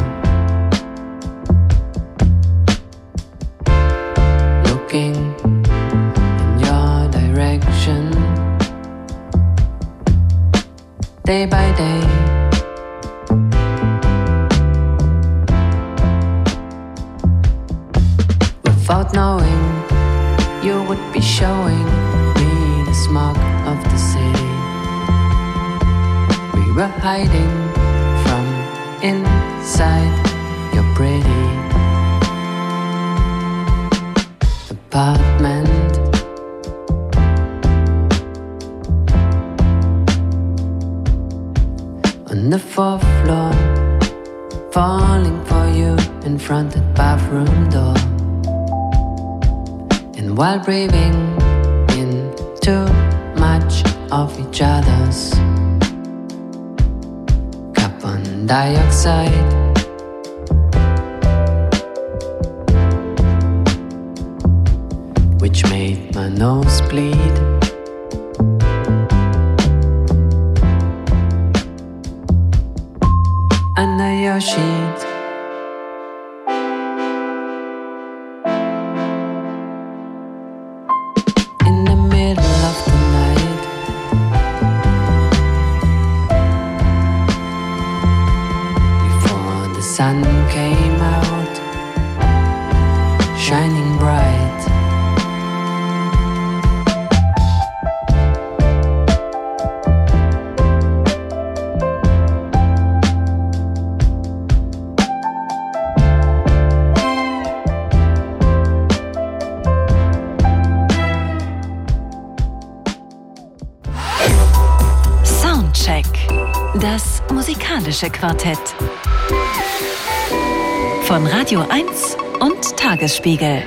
Tagesspiegel.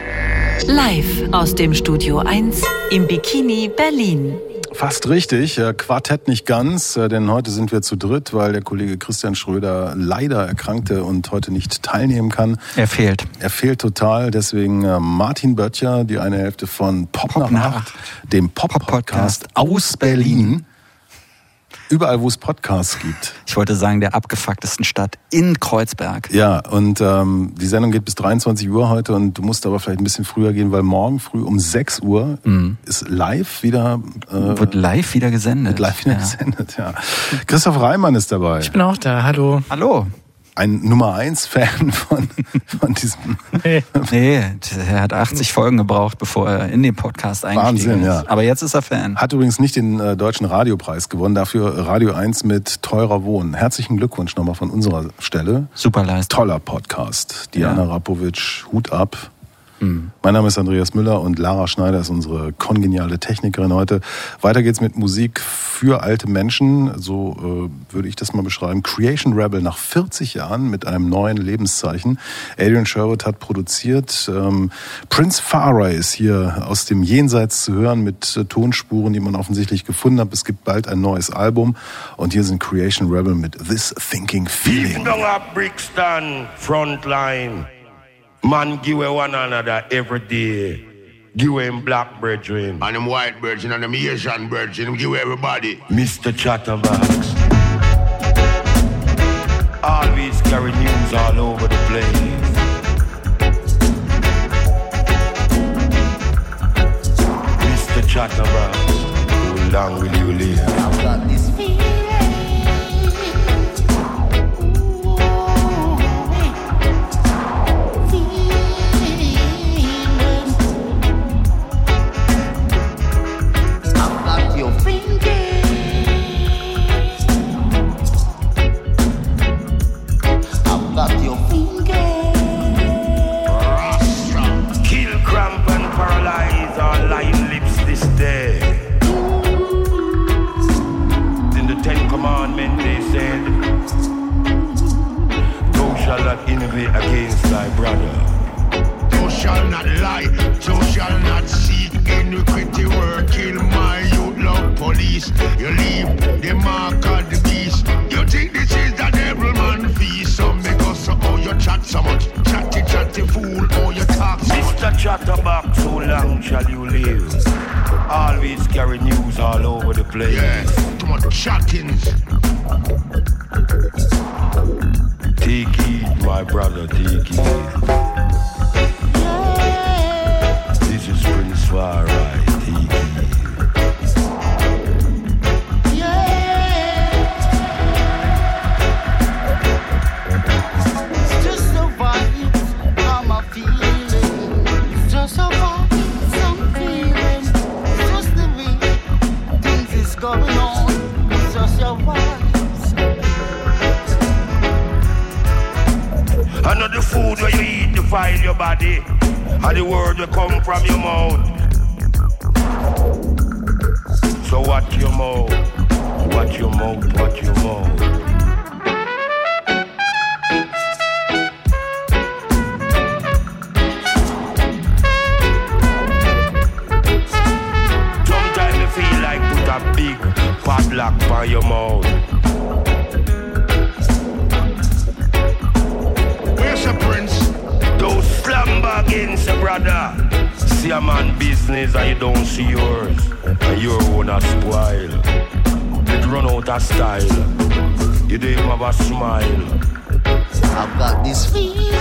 Live aus dem Studio 1 im Bikini Berlin. Fast richtig, äh, Quartett nicht ganz, äh, denn heute sind wir zu dritt, weil der Kollege Christian Schröder leider erkrankte und heute nicht teilnehmen kann. Er fehlt. Er fehlt total, deswegen äh, Martin Böttcher, die eine Hälfte von Pop, nach nach Nacht, dem Pop-Podcast Pop-Podcast aus Berlin. Überall, wo es Podcasts gibt. Ich wollte sagen, der abgefucktesten Stadt in Kreuzberg. Ja, und ähm, die Sendung geht bis 23 Uhr heute und du musst aber vielleicht ein bisschen früher gehen, weil morgen früh um 6 Uhr ist live wieder, äh, Wird live wieder gesendet. wird live wieder ja. gesendet. Ja. Christoph Reimann ist dabei. Ich bin auch da, hallo. Hallo. Ein Nummer 1 Fan von, von diesem. Hey. Nee, er hat 80 Folgen gebraucht, bevor er in den Podcast eingestiegen Wahnsinn, ist. ja. Aber jetzt ist er Fan. Hat übrigens nicht den äh, deutschen Radiopreis gewonnen, dafür Radio 1 mit Teurer Wohnen. Herzlichen Glückwunsch nochmal von unserer Stelle. Super Leistung. Toller Podcast. Diana Ja. Rapovic, Hut ab. Mein Name ist Andreas Müller und Lara Schneider ist unsere kongeniale Technikerin heute. Weiter geht's mit Musik für alte Menschen, so äh, würde ich das mal beschreiben. Creation Rebel nach 40 Jahren mit einem neuen Lebenszeichen. Adrian Sherwood hat produziert. Ähm, Prince Farai ist hier aus dem Jenseits zu hören mit äh, Tonspuren, die man offensichtlich gefunden hat. Es gibt bald ein neues Album und hier sind Creation Rebel mit This Thinking Feeling. Down a Brixton front line. Man give away one another every day. Give away him black brethren. And them white virgin and them Asian virgin, them give everybody. Mr. Chatterbox. Always carry news all over the place. Mr. Chatterbox. How long will you live? Thou shalt not innovate against thy brother. Thou shall not lie, thou shall not seek iniquity work. Kill my youth, love police. You leave the mark of the beast. You think this is the devil man feast? Some make us oh you chat so much. Chatty, chatty fool, oh you talk so much. Mr. Chatterbox, how long shall you live? Always carry news all over the place. Yeah, too but chattings. Take heed, my brother, take heed. This is Prince Farai, food where you eat defile your body, and the word will come from your mouth. So watch your mouth, watch your mouth, watch your mouth. Have a smile. I've got this feeling.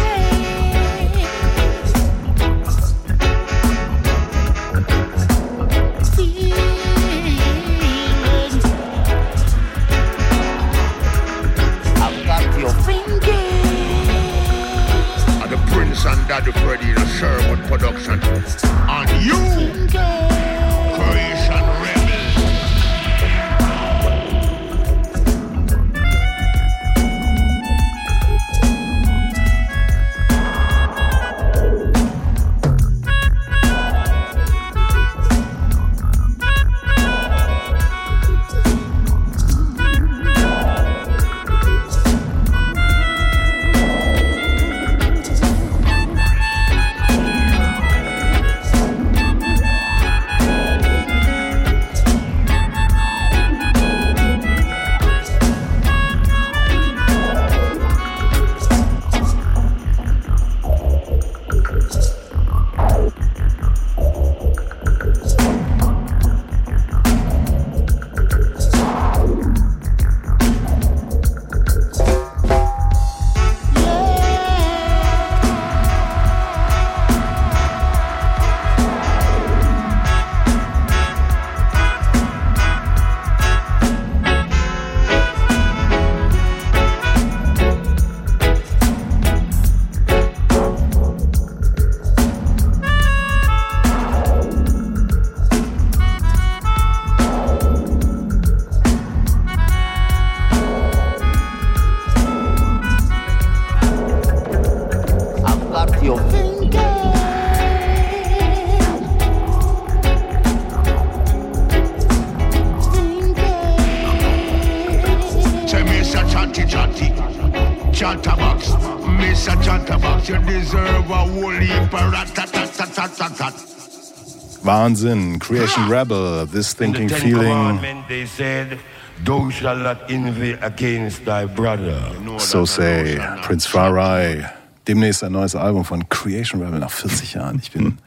Wahnsinn. Creation Rebel, This Thinking Feeling. Said, Thou shalt not envy against thy brother. So say Prince Farai. Demnächst ein neues Album von Creation Rebel nach 40 Jahren. Ich bin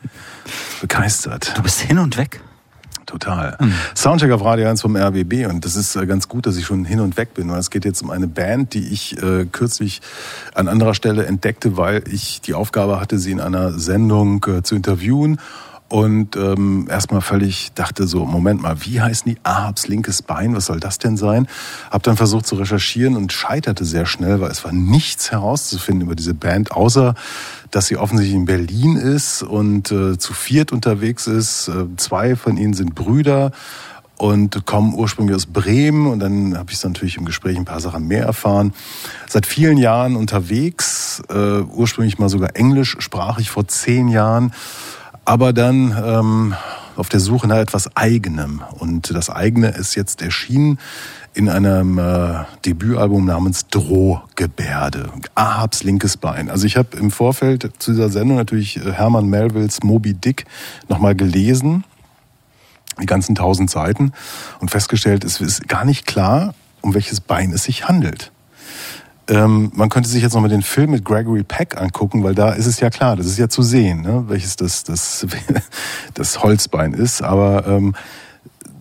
begeistert. Du bist hin und weg. Total. Soundcheck auf Radio 1 vom RBB und das ist äh, ganz gut, dass ich schon hin und weg bin, weil es geht jetzt um eine Band, die ich äh, kürzlich an anderer Stelle entdeckte, weil ich die Aufgabe hatte, sie in einer Sendung äh, zu interviewen und ähm, erstmal völlig dachte so, Moment mal, wie heißen die Ahabs linkes Bein? Was soll das denn sein? Hab dann versucht zu recherchieren und scheiterte sehr schnell, weil es war nichts herauszufinden über diese Band, außer dass sie offensichtlich in Berlin ist und äh, zu viert unterwegs ist. Äh, zwei von ihnen sind Brüder und kommen ursprünglich aus Bremen und dann habe ich natürlich im Gespräch ein paar Sachen mehr erfahren. Seit vielen Jahren unterwegs, äh, ursprünglich mal sogar englischsprachig vor zehn Jahren, aber dann ähm, auf der Suche nach etwas Eigenem. Und das eigene ist jetzt erschienen in einem äh, Debütalbum namens Drohgebärde. Ahabs linkes Bein. Also ich habe im Vorfeld zu dieser Sendung natürlich äh, Hermann Melvilles Moby Dick nochmal gelesen, die ganzen tausend Seiten, und festgestellt, es ist gar nicht klar, um welches Bein es sich handelt. Ähm, man könnte sich jetzt noch mal den Film mit Gregory Peck angucken, weil da ist es ja klar, das ist ja zu sehen, ne, welches das, das, das Holzbein ist. Aber ähm,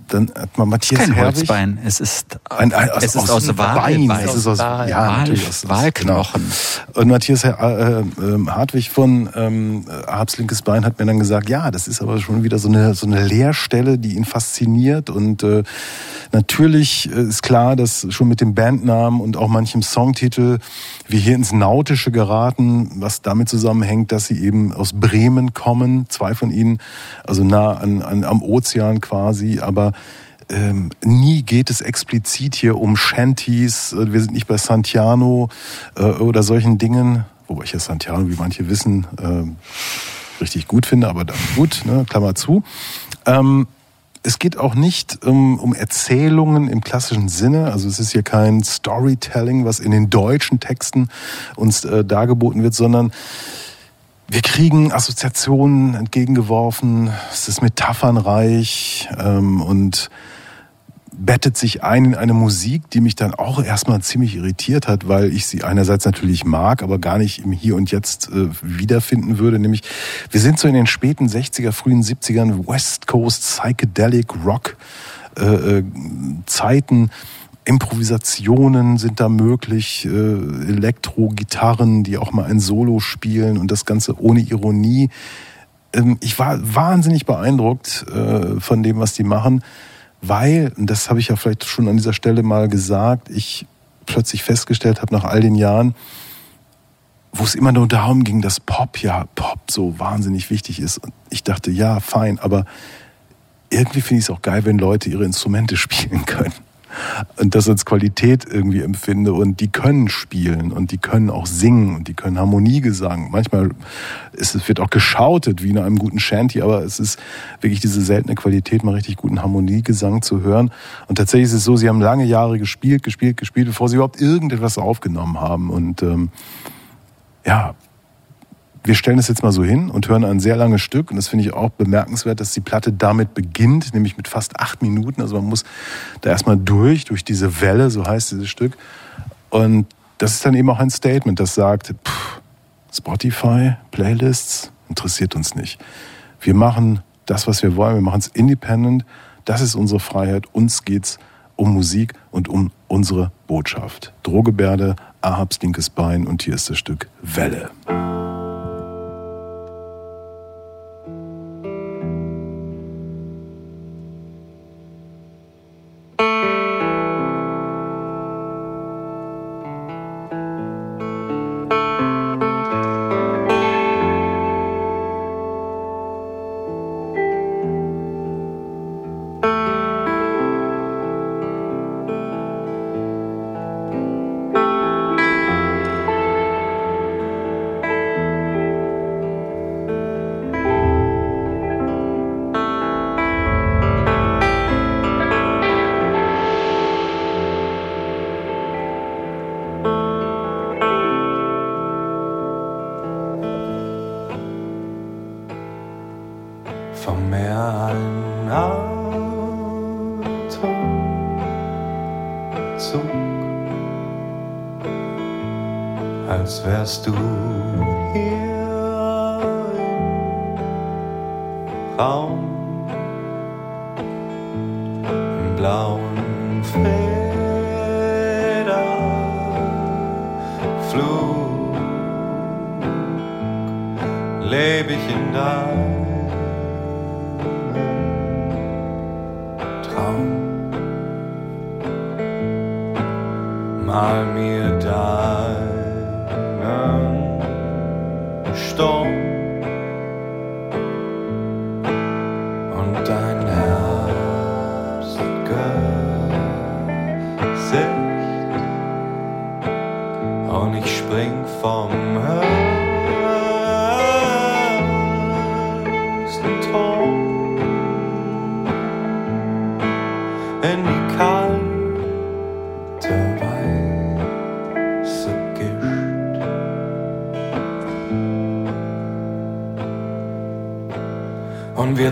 dann hat man Matthias Kein Herwig. Holzbein, es ist, Ein, ein, es ist aus Wahl, Es ist aus, Wahl. ja, Wahl- natürlich aus, aus, Wahlknochen. Genau. Und Matthias äh, äh, Hartwig von ähm, Ahabs linkes Bein hat mir dann gesagt, ja, das ist aber schon wieder so eine, so eine Leerstelle, die ihn fasziniert. Und äh, natürlich äh, ist klar, dass schon mit dem Bandnamen und auch manchem Songtitel wir hier ins Nautische geraten, was damit zusammenhängt, dass sie eben aus Bremen kommen, zwei von ihnen, also nah an, an, am Ozean quasi, aber ähm, nie geht es explizit hier um Shanties. Äh, Wir sind nicht bei Santiano äh, oder solchen Dingen, wobei ich ja Santiano, wie manche wissen, äh, richtig gut finde, aber dann gut, ne, Klammer zu. Ähm, es geht auch nicht um, um Erzählungen im klassischen Sinne. Also es ist hier kein Storytelling, was in den deutschen Texten uns äh, dargeboten wird, sondern wir kriegen Assoziationen entgegengeworfen. Es ist metaphernreich ähm, und bettet sich ein in eine Musik, die mich dann auch erstmal ziemlich irritiert hat, weil ich sie einerseits natürlich mag, aber gar nicht im Hier und Jetzt äh, wiederfinden würde. Nämlich, wir sind so in den späten 60er, frühen 70ern West Coast Psychedelic Rock äh, äh, Zeiten. Improvisationen sind da möglich, äh, Elektro-Gitarren, die auch mal ein Solo spielen und das Ganze ohne Ironie. Ähm, ich war wahnsinnig beeindruckt äh, von dem, was die machen weil, und das habe ich ja vielleicht schon an dieser Stelle mal gesagt, ich plötzlich festgestellt habe nach all den Jahren, wo es immer nur darum ging, dass Pop ja Pop so wahnsinnig wichtig ist. Und ich dachte, ja, fein, aber irgendwie finde ich es auch geil, wenn Leute ihre Instrumente spielen können. Und das als Qualität irgendwie empfinde. Und die können spielen und die können auch singen und die können Harmoniegesang. Manchmal ist, es wird auch geschautet wie in einem guten Shanty, aber es ist wirklich diese seltene Qualität, mal richtig guten Harmoniegesang zu hören. Und tatsächlich ist es so, sie haben lange Jahre gespielt, gespielt, gespielt, bevor sie überhaupt irgendetwas aufgenommen haben. Und ähm, ja, wir stellen es jetzt mal so hin und hören ein sehr langes Stück. Und das finde ich auch bemerkenswert, dass die Platte damit beginnt, nämlich mit fast acht Minuten. Also man muss da erstmal durch, durch diese Welle, so heißt dieses Stück. Und das ist dann eben auch ein Statement, das sagt, pff, Spotify, Playlists, interessiert uns nicht. Wir machen das, was wir wollen. Wir machen es independent. Das ist unsere Freiheit. Uns geht's um Musik und um unsere Botschaft. Drohgebärde, Ahabs linkes Bein und hier ist das Stück Welle. Als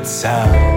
Und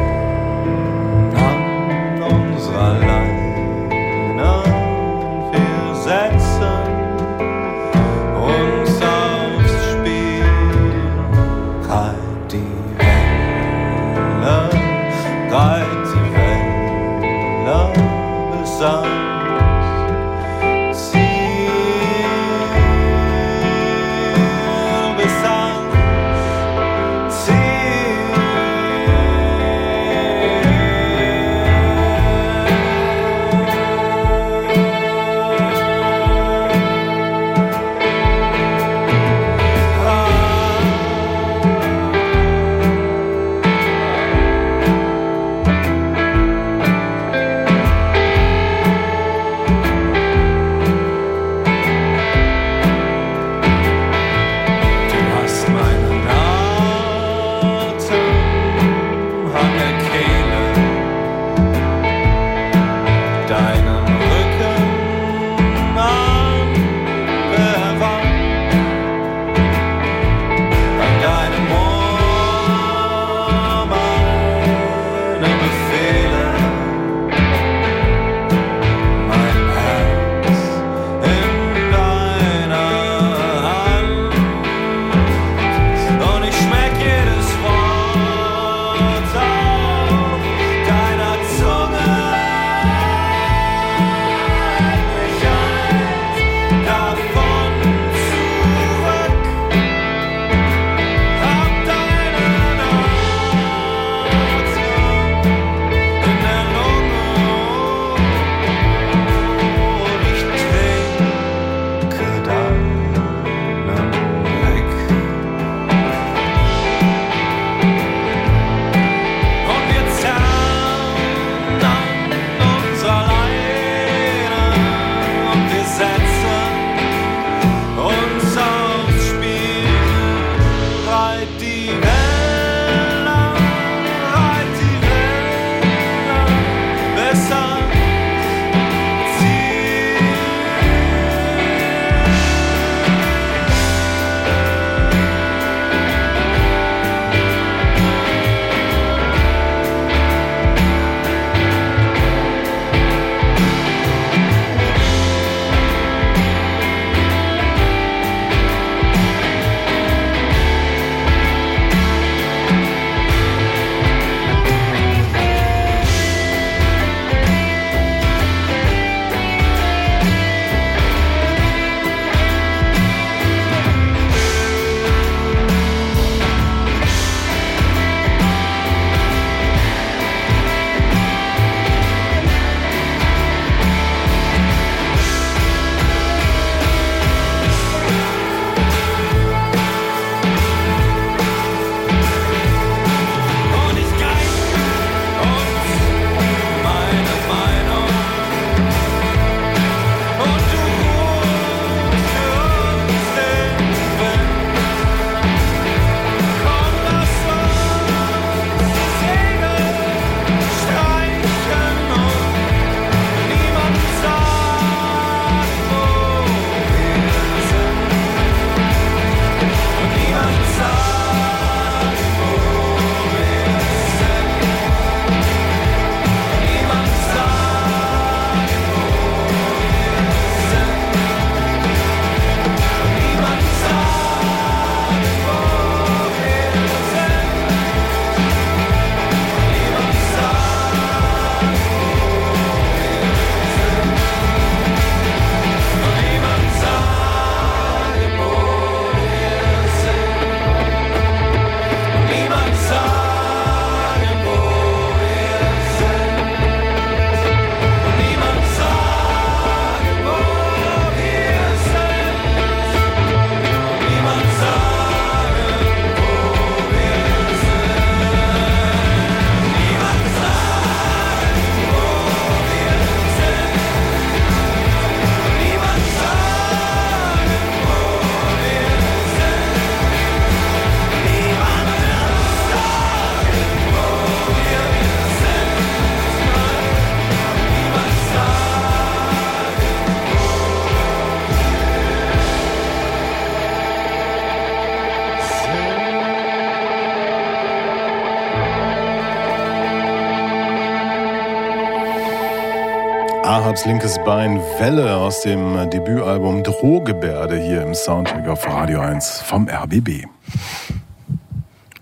linkes Bein Welle aus dem Debütalbum Drohgebärde hier im Soundtrack auf Radio 1 vom RBB.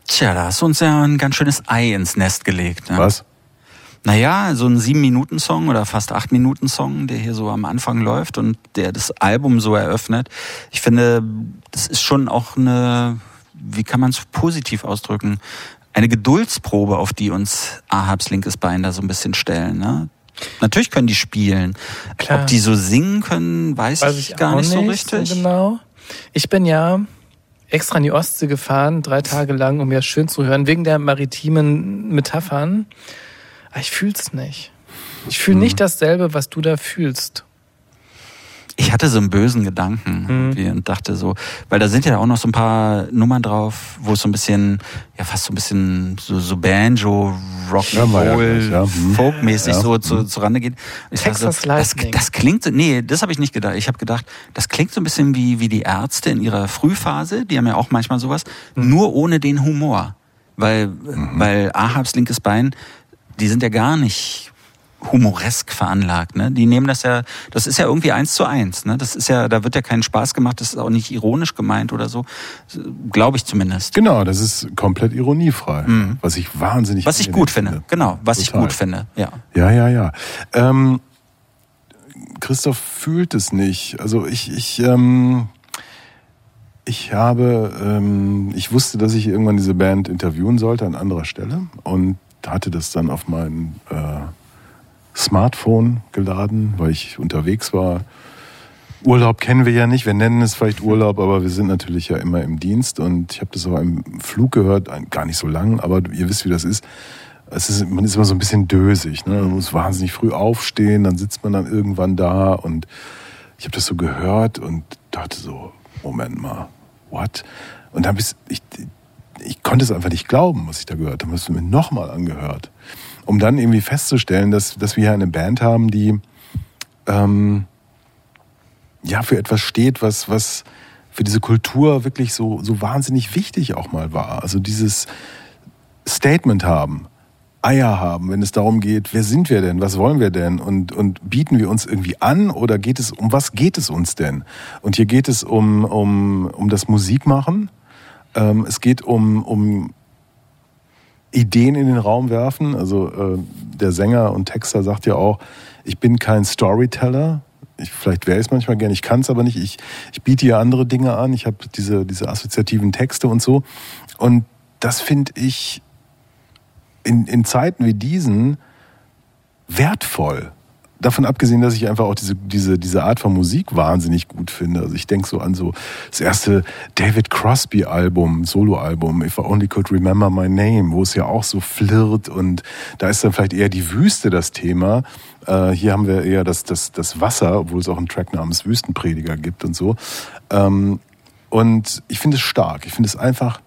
Tja, da hast du uns ja ein ganz schönes Ei ins Nest gelegt. Ne? Was? Naja, so ein sieben-Minuten-Song oder fast acht Minuten-Song, der hier so am Anfang läuft und der das Album so eröffnet. Ich finde, das ist schon auch eine, wie kann man es positiv ausdrücken, eine Geduldsprobe, auf die uns Ahabs linkes Bein da so ein bisschen stellen. Ne? Natürlich können die spielen. Klar. Ob die so singen können, weiß, Weiß ich gar auch nicht so nicht richtig. genau. Ich bin ja extra in die Ostsee gefahren, drei Tage lang, um mir das schön zu hören, wegen der maritimen Metaphern. Aber ich fühl's nicht. Ich fühle Mhm. nicht dasselbe, was du da fühlst. Ich hatte so einen bösen Gedanken irgendwie und dachte so, weil da sind ja auch noch so ein paar Nummern drauf, wo es so ein bisschen, ja fast so ein bisschen so, so Banjo, Rock Ja, ja Roll, gleich, ja. Hm. Folkmäßig Ja. so zu, zu Rande geht. Ich dachte Texas so, das, das klingt, so- nee, das habe ich nicht gedacht. Ich habe gedacht, das klingt so ein bisschen wie wie die Ärzte in ihrer Frühphase. Die haben ja auch manchmal sowas, nur ohne den Humor, weil weil Ahabs linkes Bein, die sind ja gar nicht humoresk veranlagt, ne? Die nehmen das ja, das ist ja irgendwie eins zu eins, ne? Das ist ja, da wird ja keinen Spaß gemacht, das ist auch nicht ironisch gemeint oder so, glaube ich zumindest. Genau, das ist komplett ironiefrei. Was ich wahnsinnig Mhm. Was ich gut finde, genau, was ich Total. gut finde, ja. Ja, ja, ja. Ähm, Christoph fühlt es nicht. Also ich, ich, ähm, ich habe, ähm, ich wusste, dass ich irgendwann diese Band interviewen sollte an anderer Stelle und hatte das dann auf mein äh, Smartphone geladen, weil ich unterwegs war. Urlaub kennen wir ja nicht, wir nennen es vielleicht Urlaub, aber wir sind natürlich ja immer im Dienst und ich habe das auf einem Flug gehört, gar nicht so lang, aber ihr wisst, wie das ist. Es ist man ist immer so ein bisschen dösig, ne? man muss wahnsinnig früh aufstehen, dann sitzt man dann irgendwann da und ich habe das so gehört und dachte so, Moment mal, what? Und dann bis ich, ich konnte es einfach nicht glauben, was ich da gehört habe. Habe ich mir nochmal angehört, um dann irgendwie festzustellen, dass, dass wir hier eine Band haben, die ähm, ja für etwas steht, was, was für diese Kultur wirklich so, so wahnsinnig wichtig auch mal war. Also dieses Statement haben, Eier haben, wenn es darum geht, wer sind wir denn, was wollen wir denn und, und bieten wir uns irgendwie an oder geht es, um was geht es uns denn? Und hier geht es um, um, um das Musikmachen, ähm, es geht um, um Ideen in den Raum werfen. Also äh, der Sänger und Texter sagt ja auch, ich bin kein Storyteller. Ich, vielleicht wäre ich es manchmal gern, ich kann es aber nicht. Ich, ich biete ja andere Dinge an. Ich habe diese, diese assoziativen Texte und so. Und das finde ich in, in Zeiten wie diesen wertvoll. Davon abgesehen, dass ich einfach auch diese, diese, diese Art von Musik wahnsinnig gut finde. Also ich denke so an so das erste David Crosby-Album, Solo-Album, If I Only Could Remember My Name, wo es ja auch so flirrt und da ist dann vielleicht eher die Wüste das Thema. Äh, hier haben wir eher das, das, das Wasser, obwohl es auch einen Track namens Wüstenprediger gibt und so. Ähm, und ich finde es stark. Ich finde es einfach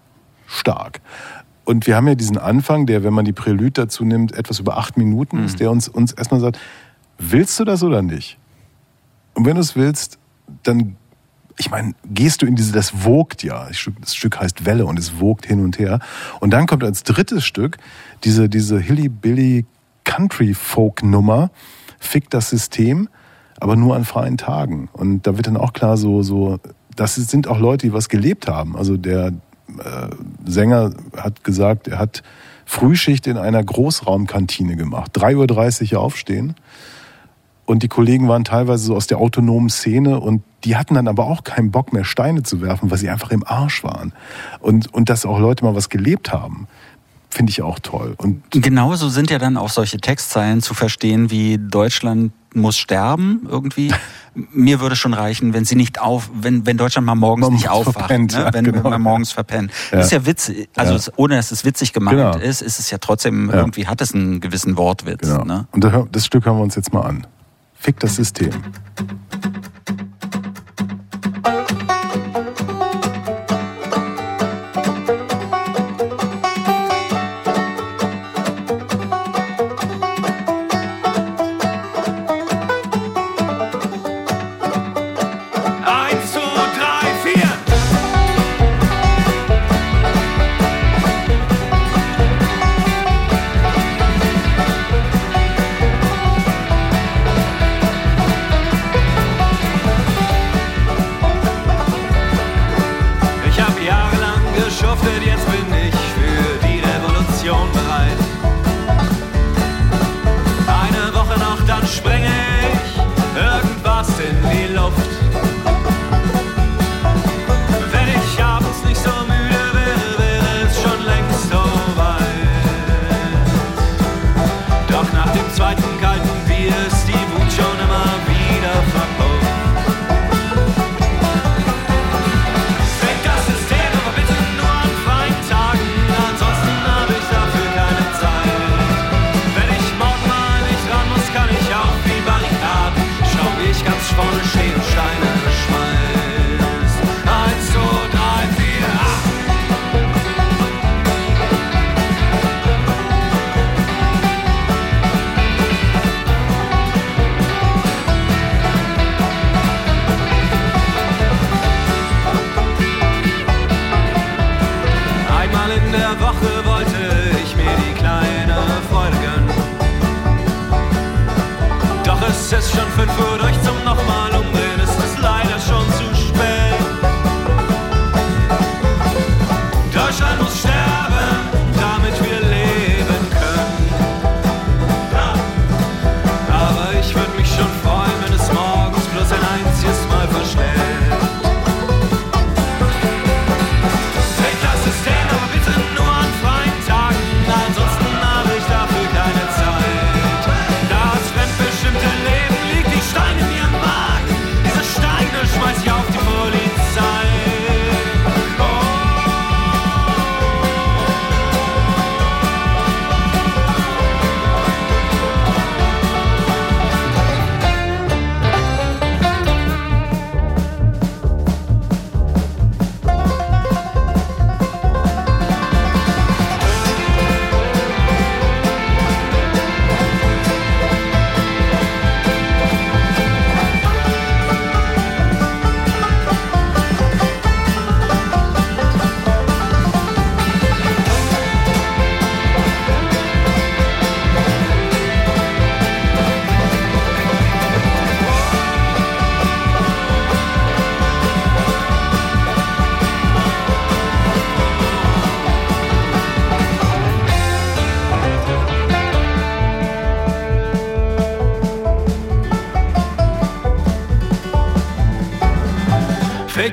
stark. Und wir haben ja diesen Anfang, der, wenn man die Prelude dazu nimmt, etwas über acht Minuten ist, der uns, uns erstmal sagt, willst du das oder nicht? Und wenn du es willst, dann, ich meine, gehst du in diese, das wogt ja. Das Stück, heißt Welle und es wogt hin und her. Und dann kommt als drittes Stück diese, diese Hilly-Billy Country-Folk-Nummer, Fick das System, aber nur an freien Tagen. Und da wird dann auch klar so, so, das sind auch Leute, die was gelebt haben. Also der äh, Sänger hat gesagt, er hat Frühschicht in einer Großraumkantine gemacht. 3.30 Uhr aufstehen. Und die Kollegen waren teilweise so aus der autonomen Szene und die hatten dann aber auch keinen Bock mehr Steine zu werfen, weil sie einfach im Arsch waren. Und, und dass auch Leute mal was gelebt haben, finde ich auch toll. Und Genauso sind ja dann auch solche Textzeilen zu verstehen wie Deutschland muss sterben irgendwie. Mir würde schon reichen, wenn sie nicht auf, wenn, wenn Deutschland mal morgens Man nicht aufwacht, verpennt, ne? ja, wenn genau. wir morgens verpennen. Ja. Ist ja witzig, also Ja. es, ohne dass es witzig gemeint Genau. ist, ist es ja trotzdem irgendwie hat es einen gewissen Wortwitz. Genau. Ne? Und das, das Stück hören wir uns jetzt mal an. Fick das System.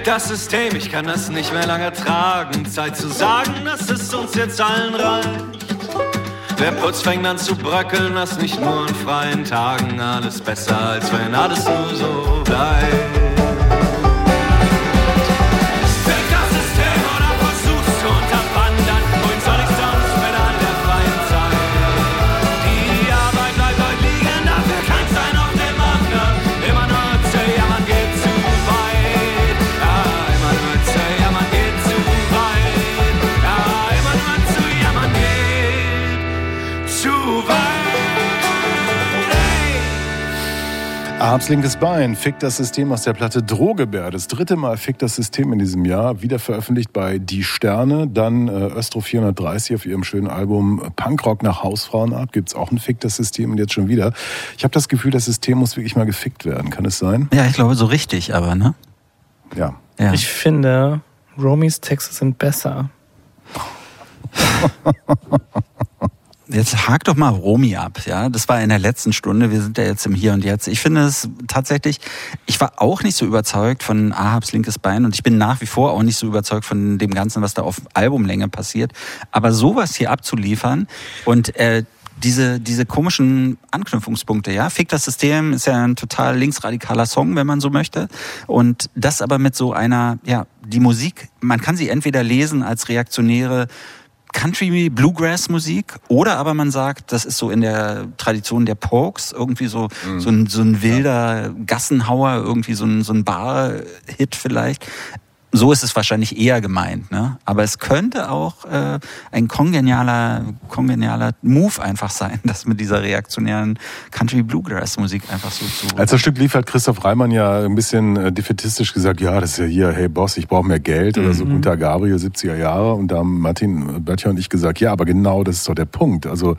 Das System, ich kann das nicht mehr lange tragen. Zeit zu sagen, dass es uns jetzt allen reicht. Der Putz fängt an zu bröckeln, das nicht nur an freien Tagen. Alles besser, als wenn alles nur so bleibt. Ahabs linkes Bein, fickt das System aus der Platte Drogebär. Das dritte Mal fickt das System in diesem Jahr. Wieder veröffentlicht bei Die Sterne. Dann äh, Östro 430 auf ihrem schönen Album Punkrock nach Hausfrauenart. Gibt's auch ein Fick das System und jetzt schon wieder. Ich habe das Gefühl, das System muss wirklich mal gefickt werden. Kann es sein? Ja, ich glaube so richtig, aber ne? Ja. Ja. Ich finde, Romys Texte sind besser. Jetzt hak doch mal Romy ab, ja. Das war in der letzten Stunde. Wir sind ja jetzt im Hier und Jetzt. Ich finde es tatsächlich, ich war auch nicht so überzeugt von Ahabs linkes Bein und ich bin nach wie vor auch nicht so überzeugt von dem Ganzen, was da auf Albumlänge passiert. Aber sowas hier abzuliefern und äh, diese, diese komischen Anknüpfungspunkte, ja. Fick das System ist ja ein total linksradikaler Song, wenn man so möchte. Und das aber mit so einer, ja, die Musik, man kann sie entweder lesen als reaktionäre Country Bluegrass Musik oder aber man sagt, das ist so in der Tradition der Pokes irgendwie so so, ein, so ein wilder Gassenhauer irgendwie so ein so ein Bar Hit vielleicht. So ist es wahrscheinlich eher gemeint, ne? Aber es könnte auch äh, ein kongenialer, kongenialer Move einfach sein, das mit dieser reaktionären Country Bluegrass Musik einfach so zu. Als das Stück lief, hat Christoph Reimann ja ein bisschen äh, defetistisch gesagt, ja, das ist ja hier, hey Boss, ich brauche mehr Geld oder so Gunter Gabriel, 70er Jahre. Und da haben Martin Böttcher und ich gesagt, ja, aber genau das ist doch der Punkt. Also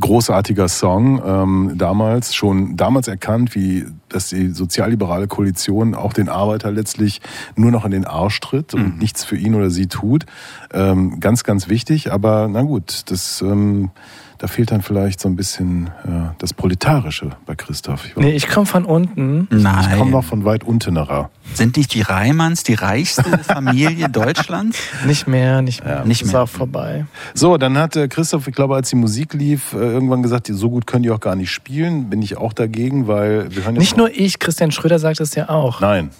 großartiger Song, ähm, damals schon damals erkannt, wie dass die sozialliberale Koalition auch den Arbeiter letztlich nur noch in den Arsch tritt und nichts für ihn oder sie tut. Ähm, ganz, ganz wichtig, aber na gut, das, ähm, Da fehlt dann vielleicht so ein bisschen äh, das Proletarische bei Christoph. Ich, Nee, ich komme von unten. ich Nein. komme noch von weit untenerer. Sind nicht die Reimanns die reichste Familie Deutschlands? Nicht mehr, nicht mehr. Nicht ist mehr. auch vorbei. So, dann hat äh, Christoph, ich glaube, als die Musik lief, äh, irgendwann gesagt, so gut können die auch gar nicht spielen. Bin ich auch dagegen, weil wir hören Nicht nur ich, Christian Schröder sagt es ja auch. Nein.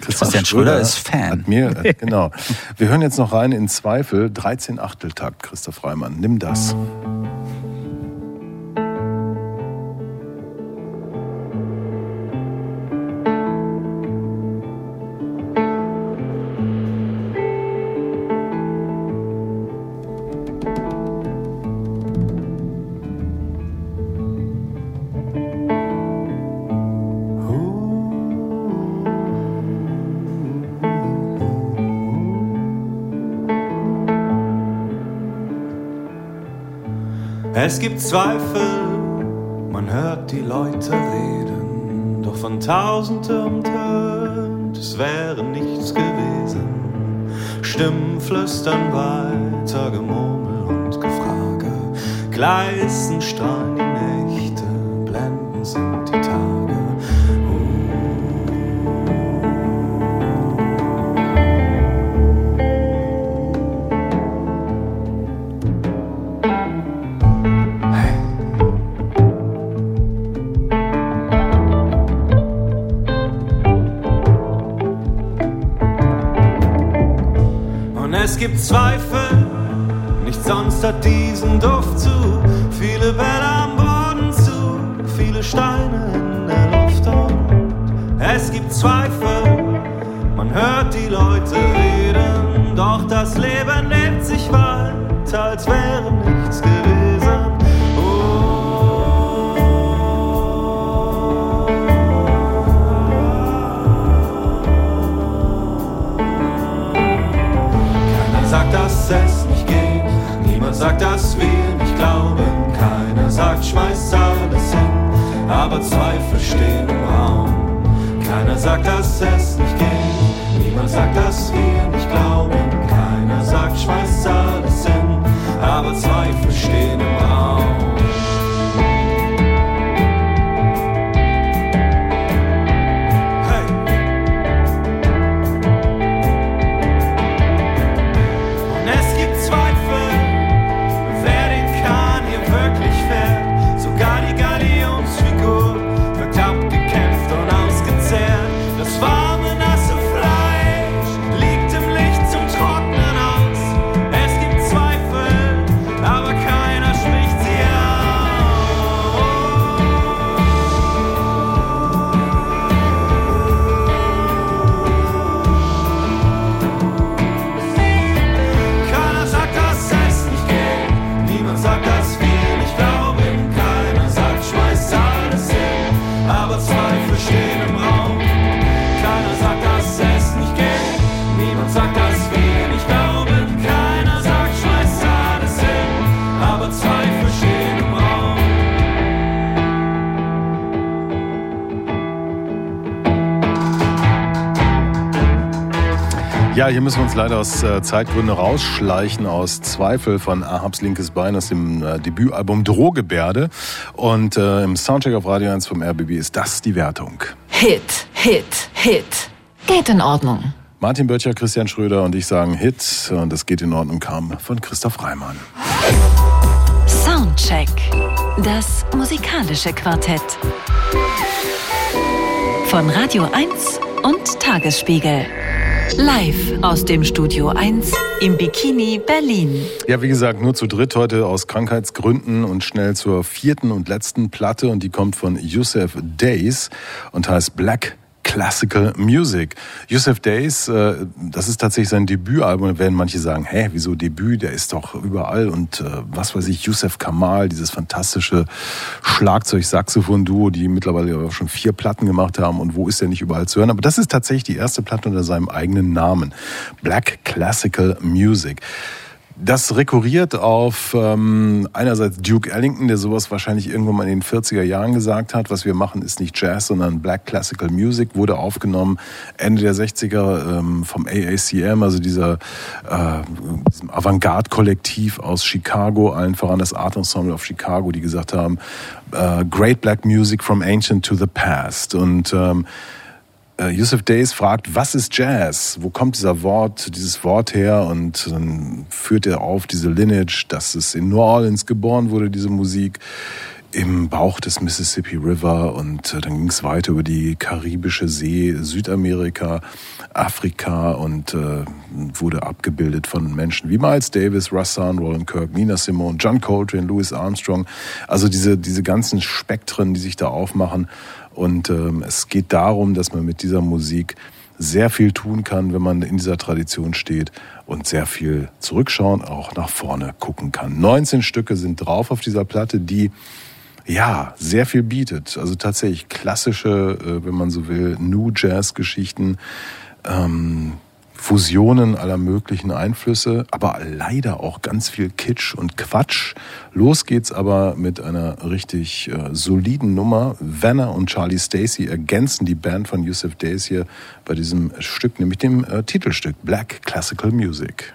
Christian Schröder ist Fan. Mir, äh, genau. Wir hören jetzt noch rein in Zweifel, 13 Achteltakt, Christoph Reimann. Nimm das. Es gibt Zweifel, man hört die Leute reden, doch von tausend Türmen tönt, es wäre nichts gewesen. Stimmen flüstern weiter, Gemurmel und Gefrage, gleißen strahlen Ja, hier müssen wir uns leider aus äh, Zeitgründen rausschleichen aus Zweifel von Ahabs linkes Bein aus dem äh, Debütalbum Drohgebärde. Und äh, im Soundcheck auf Radio 1 vom RBB ist das die Wertung. Hit, Hit, Hit. Geht in Ordnung. Martin Böttcher, Christian Schröder und ich sagen Hit und das geht in Ordnung kam von Christoph Reimann. Soundcheck. Das musikalische Quartett. Von Radio 1 und Tagesspiegel. Live aus dem Studio 1 im Bikini Berlin. Ja, wie gesagt, nur zu dritt heute aus Krankheitsgründen und schnell zur vierten und letzten Platte und die kommt von Yusuf Days und heißt Black Classical Music. Yusuf Days, äh, das ist tatsächlich sein Debütalbum. Da werden manche sagen, hä, wieso Debüt? Der ist doch überall. Und äh, was weiß ich, Yusuf Kamal, dieses fantastische Schlagzeug-Saxophon-Duo, die mittlerweile auch schon vier Platten gemacht haben. Und wo ist der nicht überall zu hören? Aber das ist tatsächlich die erste Platte unter seinem eigenen Namen. Black Classical Music. Das rekurriert auf ähm, einerseits Duke Ellington, der sowas wahrscheinlich irgendwann mal in den 40er Jahren gesagt hat. Was wir machen, ist nicht Jazz, sondern Black Classical Music. Wurde aufgenommen Ende der 60er ähm, vom AACM, also dieser äh, Avantgarde-Kollektiv aus Chicago, allen voran das Art Ensemble of Chicago, die gesagt haben, äh, Great Black Music from Ancient to the Past. Und ähm, äh, Yusuf Days fragt, was ist Jazz? Wo kommt dieser Wort, dieses Wort her? Und dann führt er auf diese Lineage, dass es in New Orleans geboren wurde, diese Musik im Bauch des Mississippi River und äh, dann ging es weiter über die karibische See, Südamerika, Afrika und äh, wurde abgebildet von Menschen wie Miles Davis, Rassan, Roland Kirk, Nina Simone, John Coltrane, Louis Armstrong. Also diese, diese ganzen Spektren, die sich da aufmachen. Und ähm, es geht darum, dass man mit dieser Musik sehr viel tun kann, wenn man in dieser Tradition steht und sehr viel zurückschauen, auch nach vorne gucken kann. 19 Stücke sind drauf auf dieser Platte, die ja sehr viel bietet. Also tatsächlich klassische, äh, wenn man so will, New Jazz Geschichten. Ähm, Fusionen aller möglichen Einflüsse, aber leider auch ganz viel Kitsch und Quatsch. Los geht's aber mit einer richtig äh, soliden Nummer. Vanna und Charlie Stacey ergänzen die Band von Yusuf Days hier bei diesem Stück, nämlich dem äh, Titelstück Black Classical Music.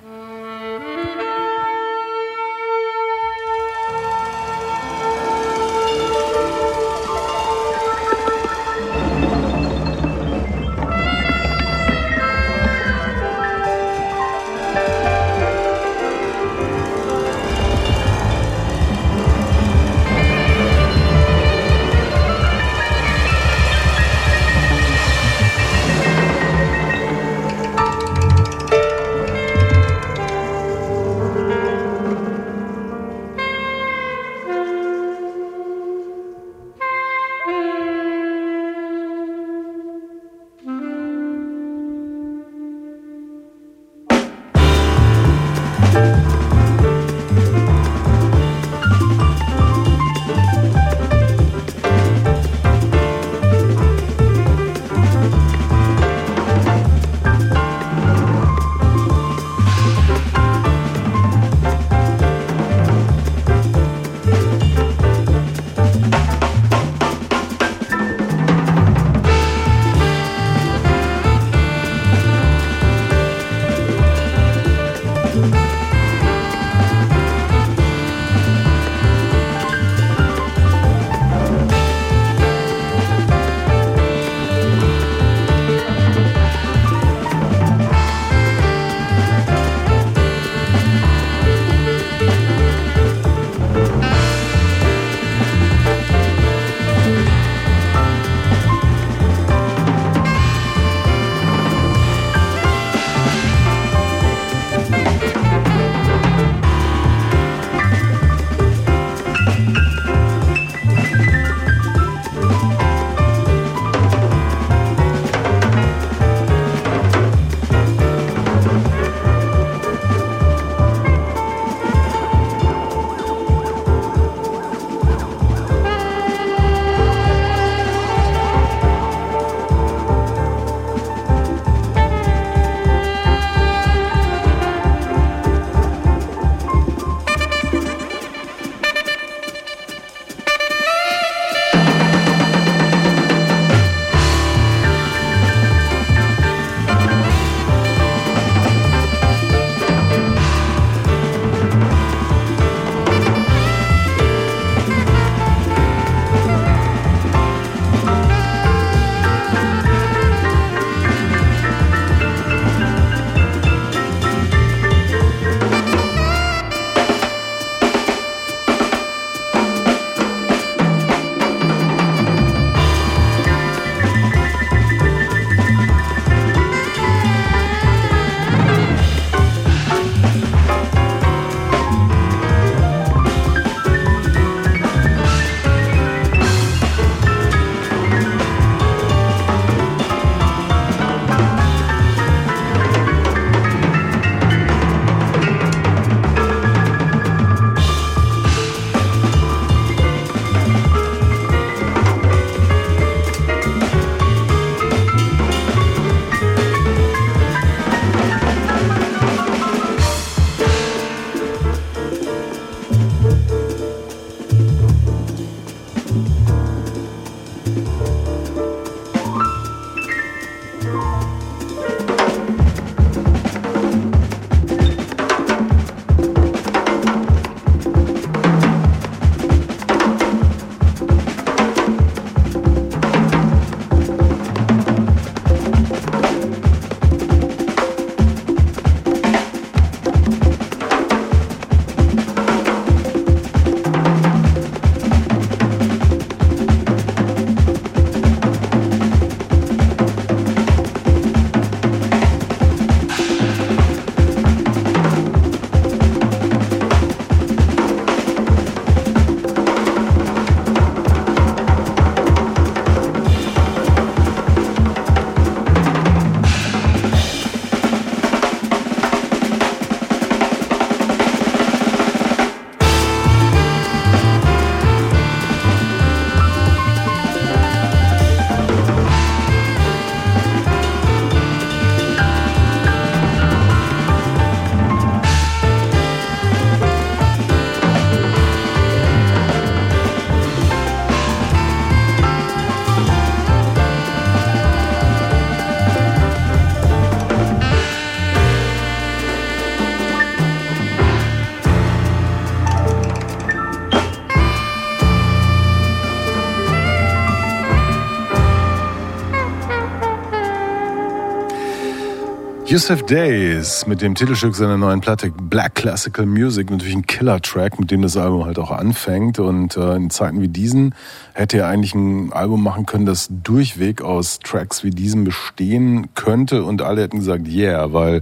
Yusuf Days mit dem Titelstück seiner neuen Platte Black Classical Music, natürlich ein Killer-Track, mit dem das Album halt auch anfängt. Und äh, in Zeiten wie diesen hätte er eigentlich ein Album machen können, das durchweg aus Tracks wie diesem bestehen könnte. Und alle hätten gesagt, yeah, weil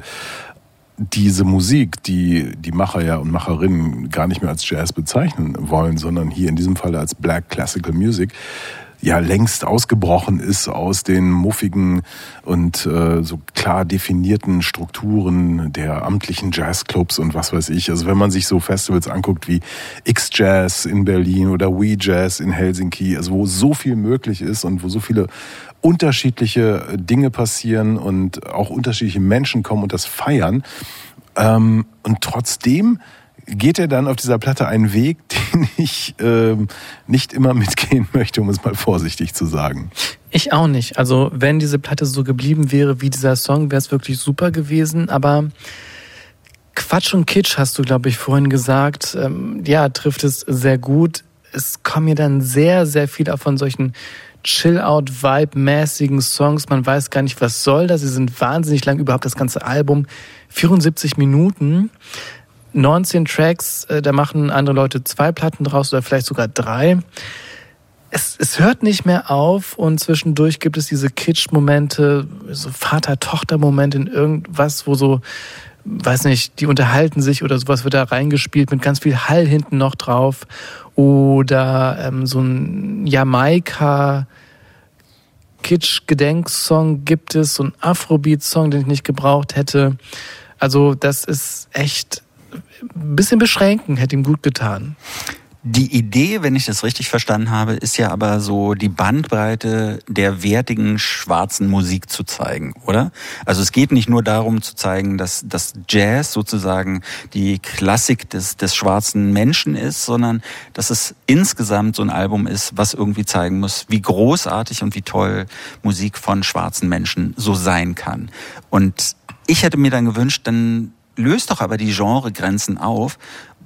diese Musik, die die Macher ja und Macherinnen gar nicht mehr als Jazz bezeichnen wollen, sondern hier in diesem Fall als Black Classical Music, ja längst ausgebrochen ist aus den muffigen und äh, so klar definierten Strukturen der amtlichen Jazzclubs und was weiß ich. Also wenn man sich so Festivals anguckt wie X-Jazz in Berlin oder We Jazz in Helsinki, also wo so viel möglich ist und wo so viele unterschiedliche Dinge passieren und auch unterschiedliche Menschen kommen und das feiern. Ähm, und trotzdem geht er dann auf dieser Platte einen Weg, den ich ähm, nicht immer mitgehen möchte, um es mal vorsichtig zu sagen. Ich auch nicht. Also wenn diese Platte so geblieben wäre wie dieser Song, wäre es wirklich super gewesen. Aber Quatsch und Kitsch hast du, glaube ich, vorhin gesagt. Ähm, ja, trifft es sehr gut. Es kommen mir dann sehr, sehr viele von solchen Chill-out-Vibe-mäßigen Songs. Man weiß gar nicht, was soll das. Sie sind wahnsinnig lang, überhaupt das ganze Album. 74 Minuten. 19 Tracks, äh, da machen andere Leute zwei Platten draus oder vielleicht sogar drei. Es, es hört nicht mehr auf und zwischendurch gibt es diese Kitsch-Momente, so Vater-Tochter-Momente in irgendwas, wo so, weiß nicht, die unterhalten sich oder sowas wird da reingespielt mit ganz viel Hall hinten noch drauf. Oder ähm, so ein Jamaika Kitsch-Gedenksong gibt es, so ein Afrobeat-Song, den ich nicht gebraucht hätte. Also das ist echt ein bisschen beschränken, hätte ihm gut getan. Die Idee, wenn ich das richtig verstanden habe, ist ja aber so die Bandbreite der wertigen schwarzen Musik zu zeigen, oder? Also es geht nicht nur darum zu zeigen, dass das Jazz sozusagen die Klassik des, des schwarzen Menschen ist, sondern dass es insgesamt so ein Album ist, was irgendwie zeigen muss, wie großartig und wie toll Musik von schwarzen Menschen so sein kann. Und ich hätte mir dann gewünscht, dann löst doch aber die Genregrenzen auf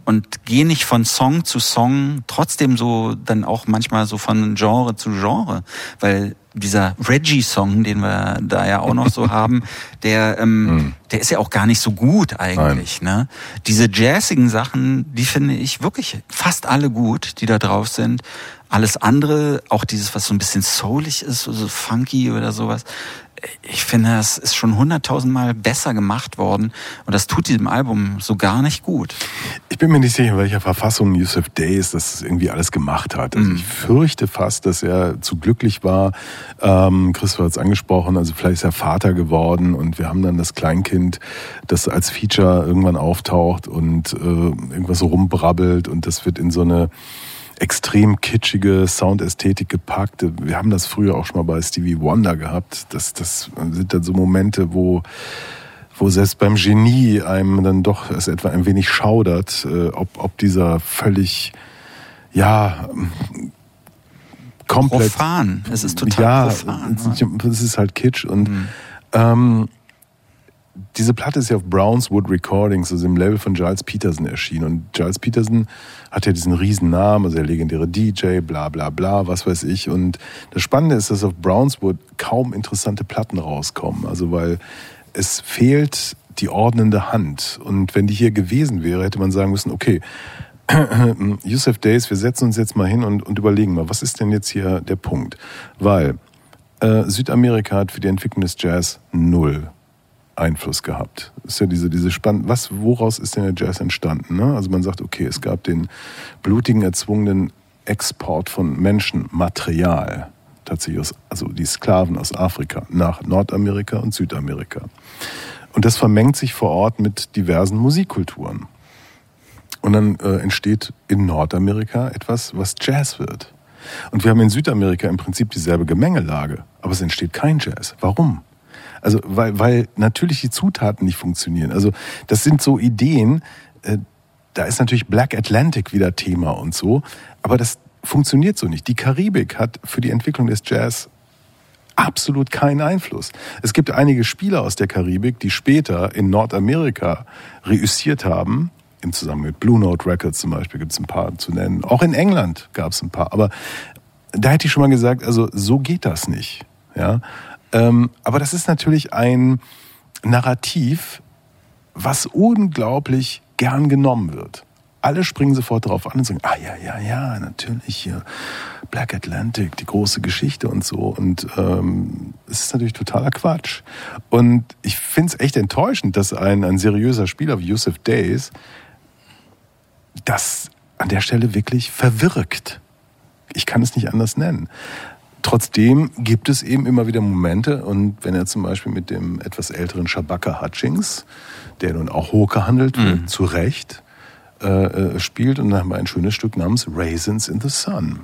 und geh nicht von Song zu Song, trotzdem so dann auch manchmal so von Genre zu Genre, weil dieser Reggie-Song, den wir da ja auch noch so haben, der, ähm, der ist ja auch gar nicht so gut eigentlich. Ne? Diese jazzigen Sachen, die finde ich wirklich fast alle gut, die da drauf sind. Alles andere, auch dieses, was so ein bisschen soulig ist, so funky oder sowas, ich finde, das ist schon hunderttausendmal besser gemacht worden und das tut diesem Album so gar nicht gut. Ich bin mir nicht sicher, in welcher Verfassung Yusuf Days das irgendwie alles gemacht hat. Also ich fürchte fast, dass er zu glücklich war. Ähm, Christoph hat es angesprochen, also vielleicht ist er Vater geworden und wir haben dann das Kleinkind, das als Feature irgendwann auftaucht und äh, irgendwas so rumbrabbelt und das wird in so eine extrem kitschige Soundästhetik gepackt. Wir haben das früher auch schon mal bei Stevie Wonder gehabt. Das, das sind dann so Momente, wo, wo selbst beim Genie einem dann doch es etwa ein wenig schaudert, äh, ob, ob dieser völlig, ja, komplett. Profan. Es ist total ja, profan. es- Es ist halt Kitsch und ähm, diese Platte ist ja auf Brownswood Recordings, also im Label von Giles Peterson erschienen. Und Giles Peterson hat ja diesen riesen Namen, also der legendäre DJ, bla bla bla, was weiß ich. Und das Spannende ist, dass auf Brownswood kaum interessante Platten rauskommen. Also weil es fehlt die ordnende Hand. Und wenn die hier gewesen wäre, hätte man sagen müssen, okay, Yusuf Days, wir setzen uns jetzt mal hin und, und überlegen mal, was ist denn jetzt hier der Punkt? Weil äh, Südamerika hat für die Entwicklung des Jazz null Einfluss gehabt. Das ist ja diese, diese spannend, was, woraus ist denn der Jazz entstanden? Ne? Also man sagt, okay, es gab den blutigen, erzwungenen Export von Menschenmaterial, tatsächlich aus, also die Sklaven aus Afrika nach Nordamerika und Südamerika. Und das vermengt sich vor Ort mit diversen Musikkulturen. Und dann äh, entsteht in Nordamerika etwas, was Jazz wird. Und wir haben in Südamerika im Prinzip dieselbe Gemengelage, aber es entsteht kein Jazz. Warum? Also weil, weil natürlich die Zutaten nicht funktionieren. Also das sind so Ideen, äh, da ist natürlich Black Atlantic wieder Thema und so, aber das funktioniert so nicht. Die Karibik hat für die Entwicklung des Jazz absolut keinen Einfluss. Es gibt einige Spieler aus der Karibik, die später in Nordamerika reüssiert haben. Im Zusammenhang mit Blue Note Records zum Beispiel gibt es ein paar zu nennen. Auch in England gab es ein paar. Aber da hätte ich schon mal gesagt, also so geht das nicht. Ja? Ähm, aber das ist natürlich ein, Narrativ, was unglaublich gern genommen wird. Alle springen sofort darauf an und sagen, ah ja, ja, ja, natürlich hier Black Atlantic, die große Geschichte und so. Und ähm, es ist natürlich totaler Quatsch. Und ich finde es echt enttäuschend, dass ein, ein seriöser Spieler wie Yusuf Days das an der Stelle wirklich verwirkt. Ich kann es nicht anders nennen. Trotzdem gibt es eben immer wieder Momente und wenn er zum Beispiel mit dem etwas älteren Shabaka Hutchings, der nun auch hoch gehandelt wird, zu Recht, äh, äh, spielt und dann haben wir ein schönes Stück namens Raisins in the Sun.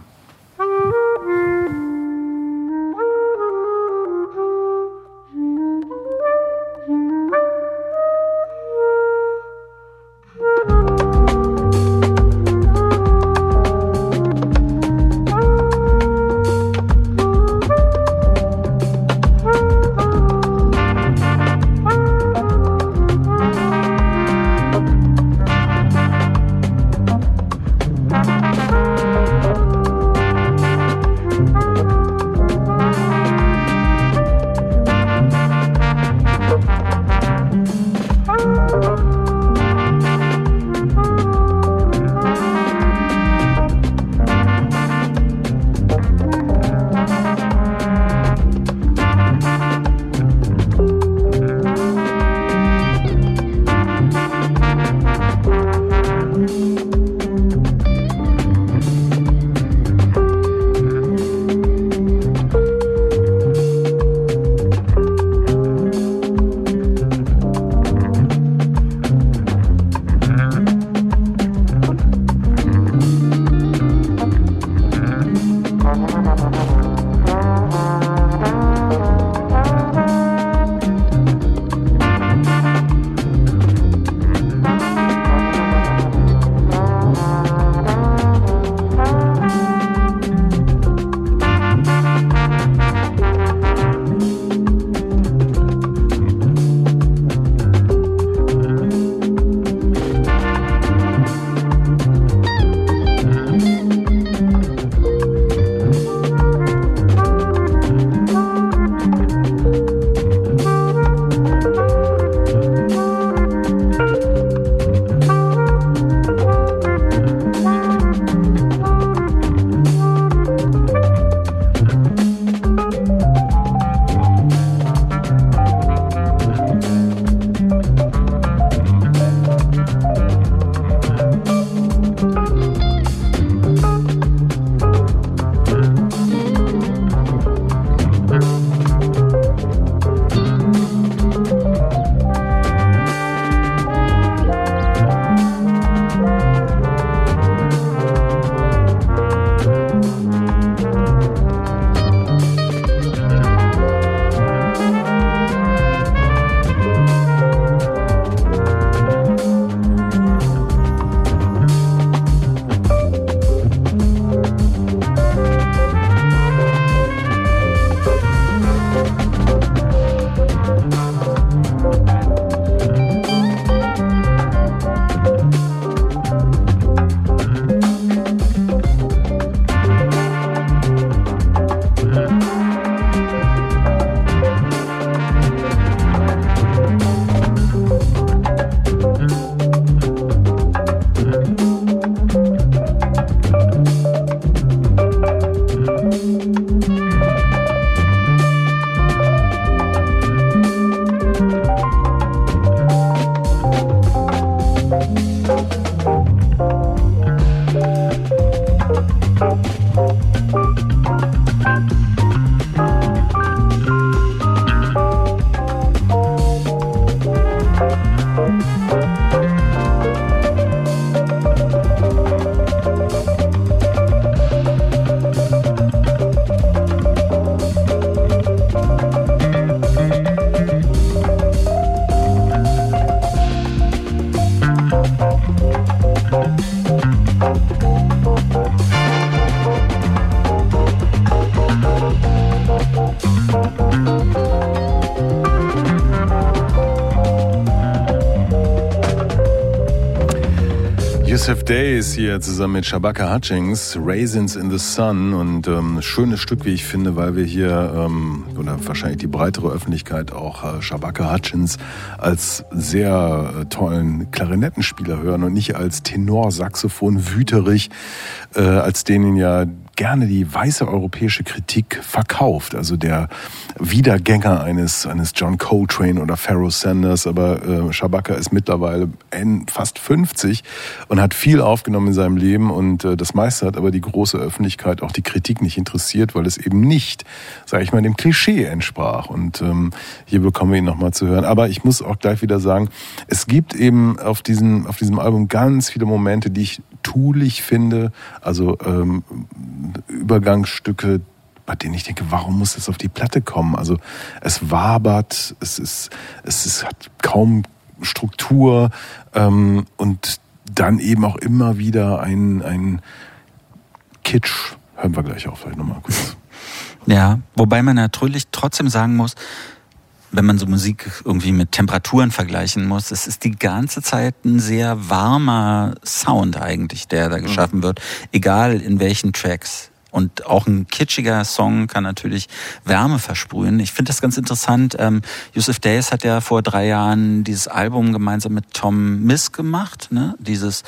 Days hier zusammen mit Shabaka Hutchings, Raisins in the Sun. Und ähm, schönes Stück, wie ich finde, weil wir hier ähm, oder wahrscheinlich die breitere Öffentlichkeit auch äh, Shabaka Hutchins als sehr äh, tollen Klarinettenspieler hören und nicht als Tenorsaxophon wüterig, äh, als denen ja gerne die weiße europäische Kritik verkauft. Also der Wiedergänger eines, eines John Coltrane oder Pharaoh Sanders. Aber äh, Shabaka ist mittlerweile en- fast 50 und hat viel aufgenommen in seinem Leben. Und äh, das meiste hat aber die große Öffentlichkeit, auch die Kritik nicht interessiert, weil es eben nicht, sage ich mal, dem Klischee entsprach. Und ähm, hier bekommen wir ihn nochmal zu hören. Aber ich muss auch gleich wieder sagen, es gibt eben auf diesem, auf diesem Album ganz viele Momente, die ich tulich finde. Also ähm, Übergangsstücke, bei denen ich denke, warum muss das auf die Platte kommen? Also es wabert, es ist, es ist, hat kaum Struktur ähm, und dann eben auch immer wieder ein, ein Kitsch. Hören wir gleich auf, vielleicht nochmal kurz. Ja, wobei man natürlich trotzdem sagen muss, wenn man so Musik irgendwie mit Temperaturen vergleichen muss, es ist die ganze Zeit ein sehr warmer Sound eigentlich, der da geschaffen wird, egal in welchen Tracks. Und auch ein kitschiger Song kann natürlich Wärme versprühen. Ich finde das ganz interessant. Ähm, Yusuf Days hat ja vor drei Jahren dieses Album gemeinsam mit Tom Misk gemacht, ne? dieses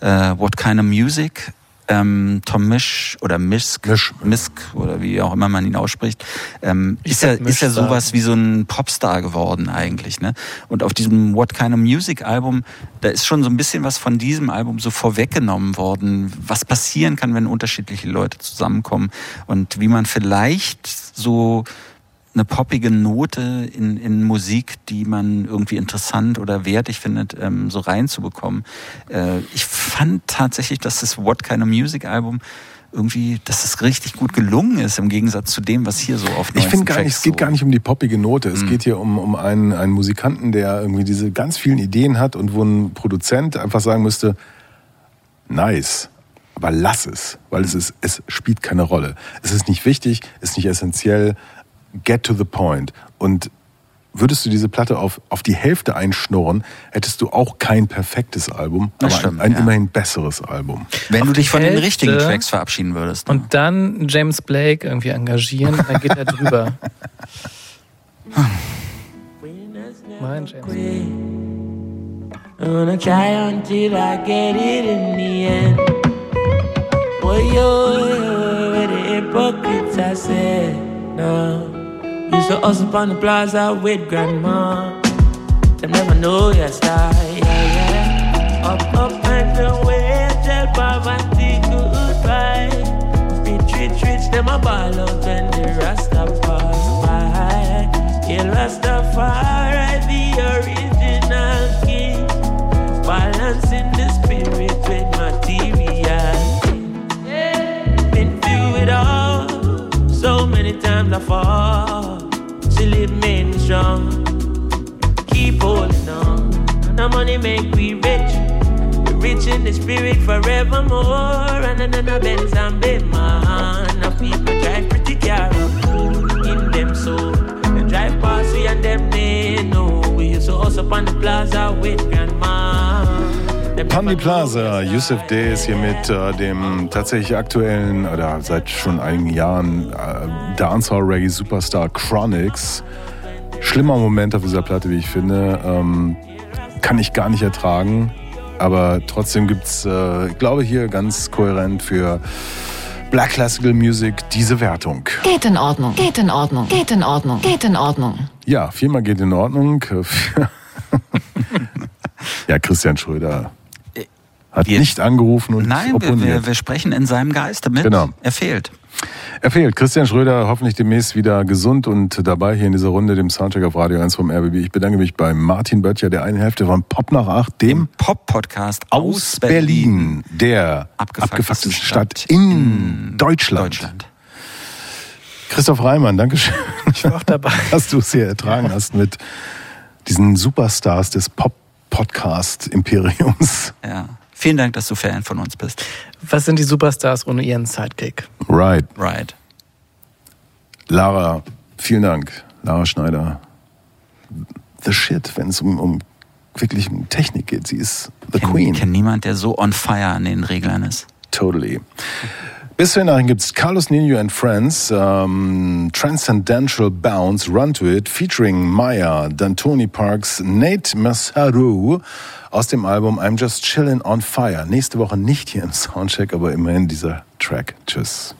äh, What Kind of Music. Ähm, Tom Misch oder Misk, Misk oder wie auch immer man ihn ausspricht, ähm, ist ja, ist ja sowas wie so ein Popstar geworden eigentlich. Ne? Und auf diesem What Kind of Music Album, da ist schon so ein bisschen was von diesem Album so vorweggenommen worden, was passieren kann, wenn unterschiedliche Leute zusammenkommen und wie man vielleicht so eine poppige Note in, in Musik, die man irgendwie interessant oder wertig findet, ähm, so reinzubekommen. Äh, ich fand tatsächlich, dass das What Kind of Music Album irgendwie, dass es richtig gut gelungen ist im Gegensatz zu dem, was hier so auf Ich 19 finde gar nicht, es geht so gar nicht um die poppige Note. Es geht hier um, um einen, einen Musikanten, der irgendwie diese ganz vielen Ideen hat und wo ein Produzent einfach sagen müsste, nice, aber lass es, weil es ist, es spielt keine Rolle. Es ist nicht wichtig, ist nicht essentiell, get to the point. Und würdest du diese Platte auf, auf die Hälfte einschnurren, hättest du auch kein perfektes Album, Das aber stimmt, ein, ein ja. immerhin besseres Album. Wenn du Auf dich die von den Hälfte richtigen Tracks verabschieden würdest. ne? Und dann James Blake irgendwie engagieren, dann geht er drüber. Mein James. Used to hustle on the plaza with grandma. Them never know your style, yeah, yeah. Up, up and away, tell poverty goodbye. Rich, rich, rich, them a ball out when the Rasta pass by. Yeah, Rastafari, the original king. Balancing the spirit with materiality. Been through it all, so many times I fall. Strong. Keep holding on. The money make we rich. We rich in the spirit forevermore. And the Benz and Bayman. Now people drive pretty car in them soul. They drive past we and them they know. We used to hustle on the plaza with grandma. Pandi Plaza, Yusuf style. Days hier mit äh, dem tatsächlich aktuellen oder seit schon einigen Jahren äh, Dancehall Reggae Superstar Chronix. Schlimmer Moment auf dieser Platte, wie ich finde. Ähm, kann ich gar nicht ertragen. Aber trotzdem gibt's, äh, ich glaube, hier ganz kohärent für Black Classical Music diese Wertung. Geht in Ordnung, geht in Ordnung, geht in Ordnung, geht in Ordnung. Ja, viermal geht in Ordnung. ja, Christian Schröder hat Wir- nicht angerufen und Nein, wir, opponiert. wir, wir sprechen in seinem Geiste mit. Genau. Er fehlt. Er fehlt. Christian Schröder hoffentlich demnächst wieder gesund und dabei hier in dieser Runde, dem Soundcheck auf Radio 1 vom RBB. Ich bedanke mich bei Martin Böttcher, der eine Hälfte von Pop nach acht, dem Pop-Podcast aus Berlin, der Abgefucktesten Stadt, Stadt in, Deutschland. Deutschland. Christoph Reimann, Dankeschön, Ich war auch dabei. dass du es hier ertragen hast mit diesen Superstars des Pop-Podcast-Imperiums. Ja. Vielen Dank, dass du Fan von uns bist. Was sind die Superstars ohne ihren Sidekick? Right. Right. Lara, vielen Dank. Lara Schneider. The shit, wenn es um, um wirklich um Technik geht. Sie ist the Kenn- Queen. Kennt niemand, der so on fire an den Reglern ist. Totally. Bis zu den gibt es Carlos Nino and Friends, ähm, Transcendental Bounce, Run to It, featuring Maya, D'Antoni Parks, Nate Masaru aus dem Album I'm Just Chillin' on Fire. Nächste Woche nicht hier im Soundcheck, aber immerhin dieser Track. Tschüss.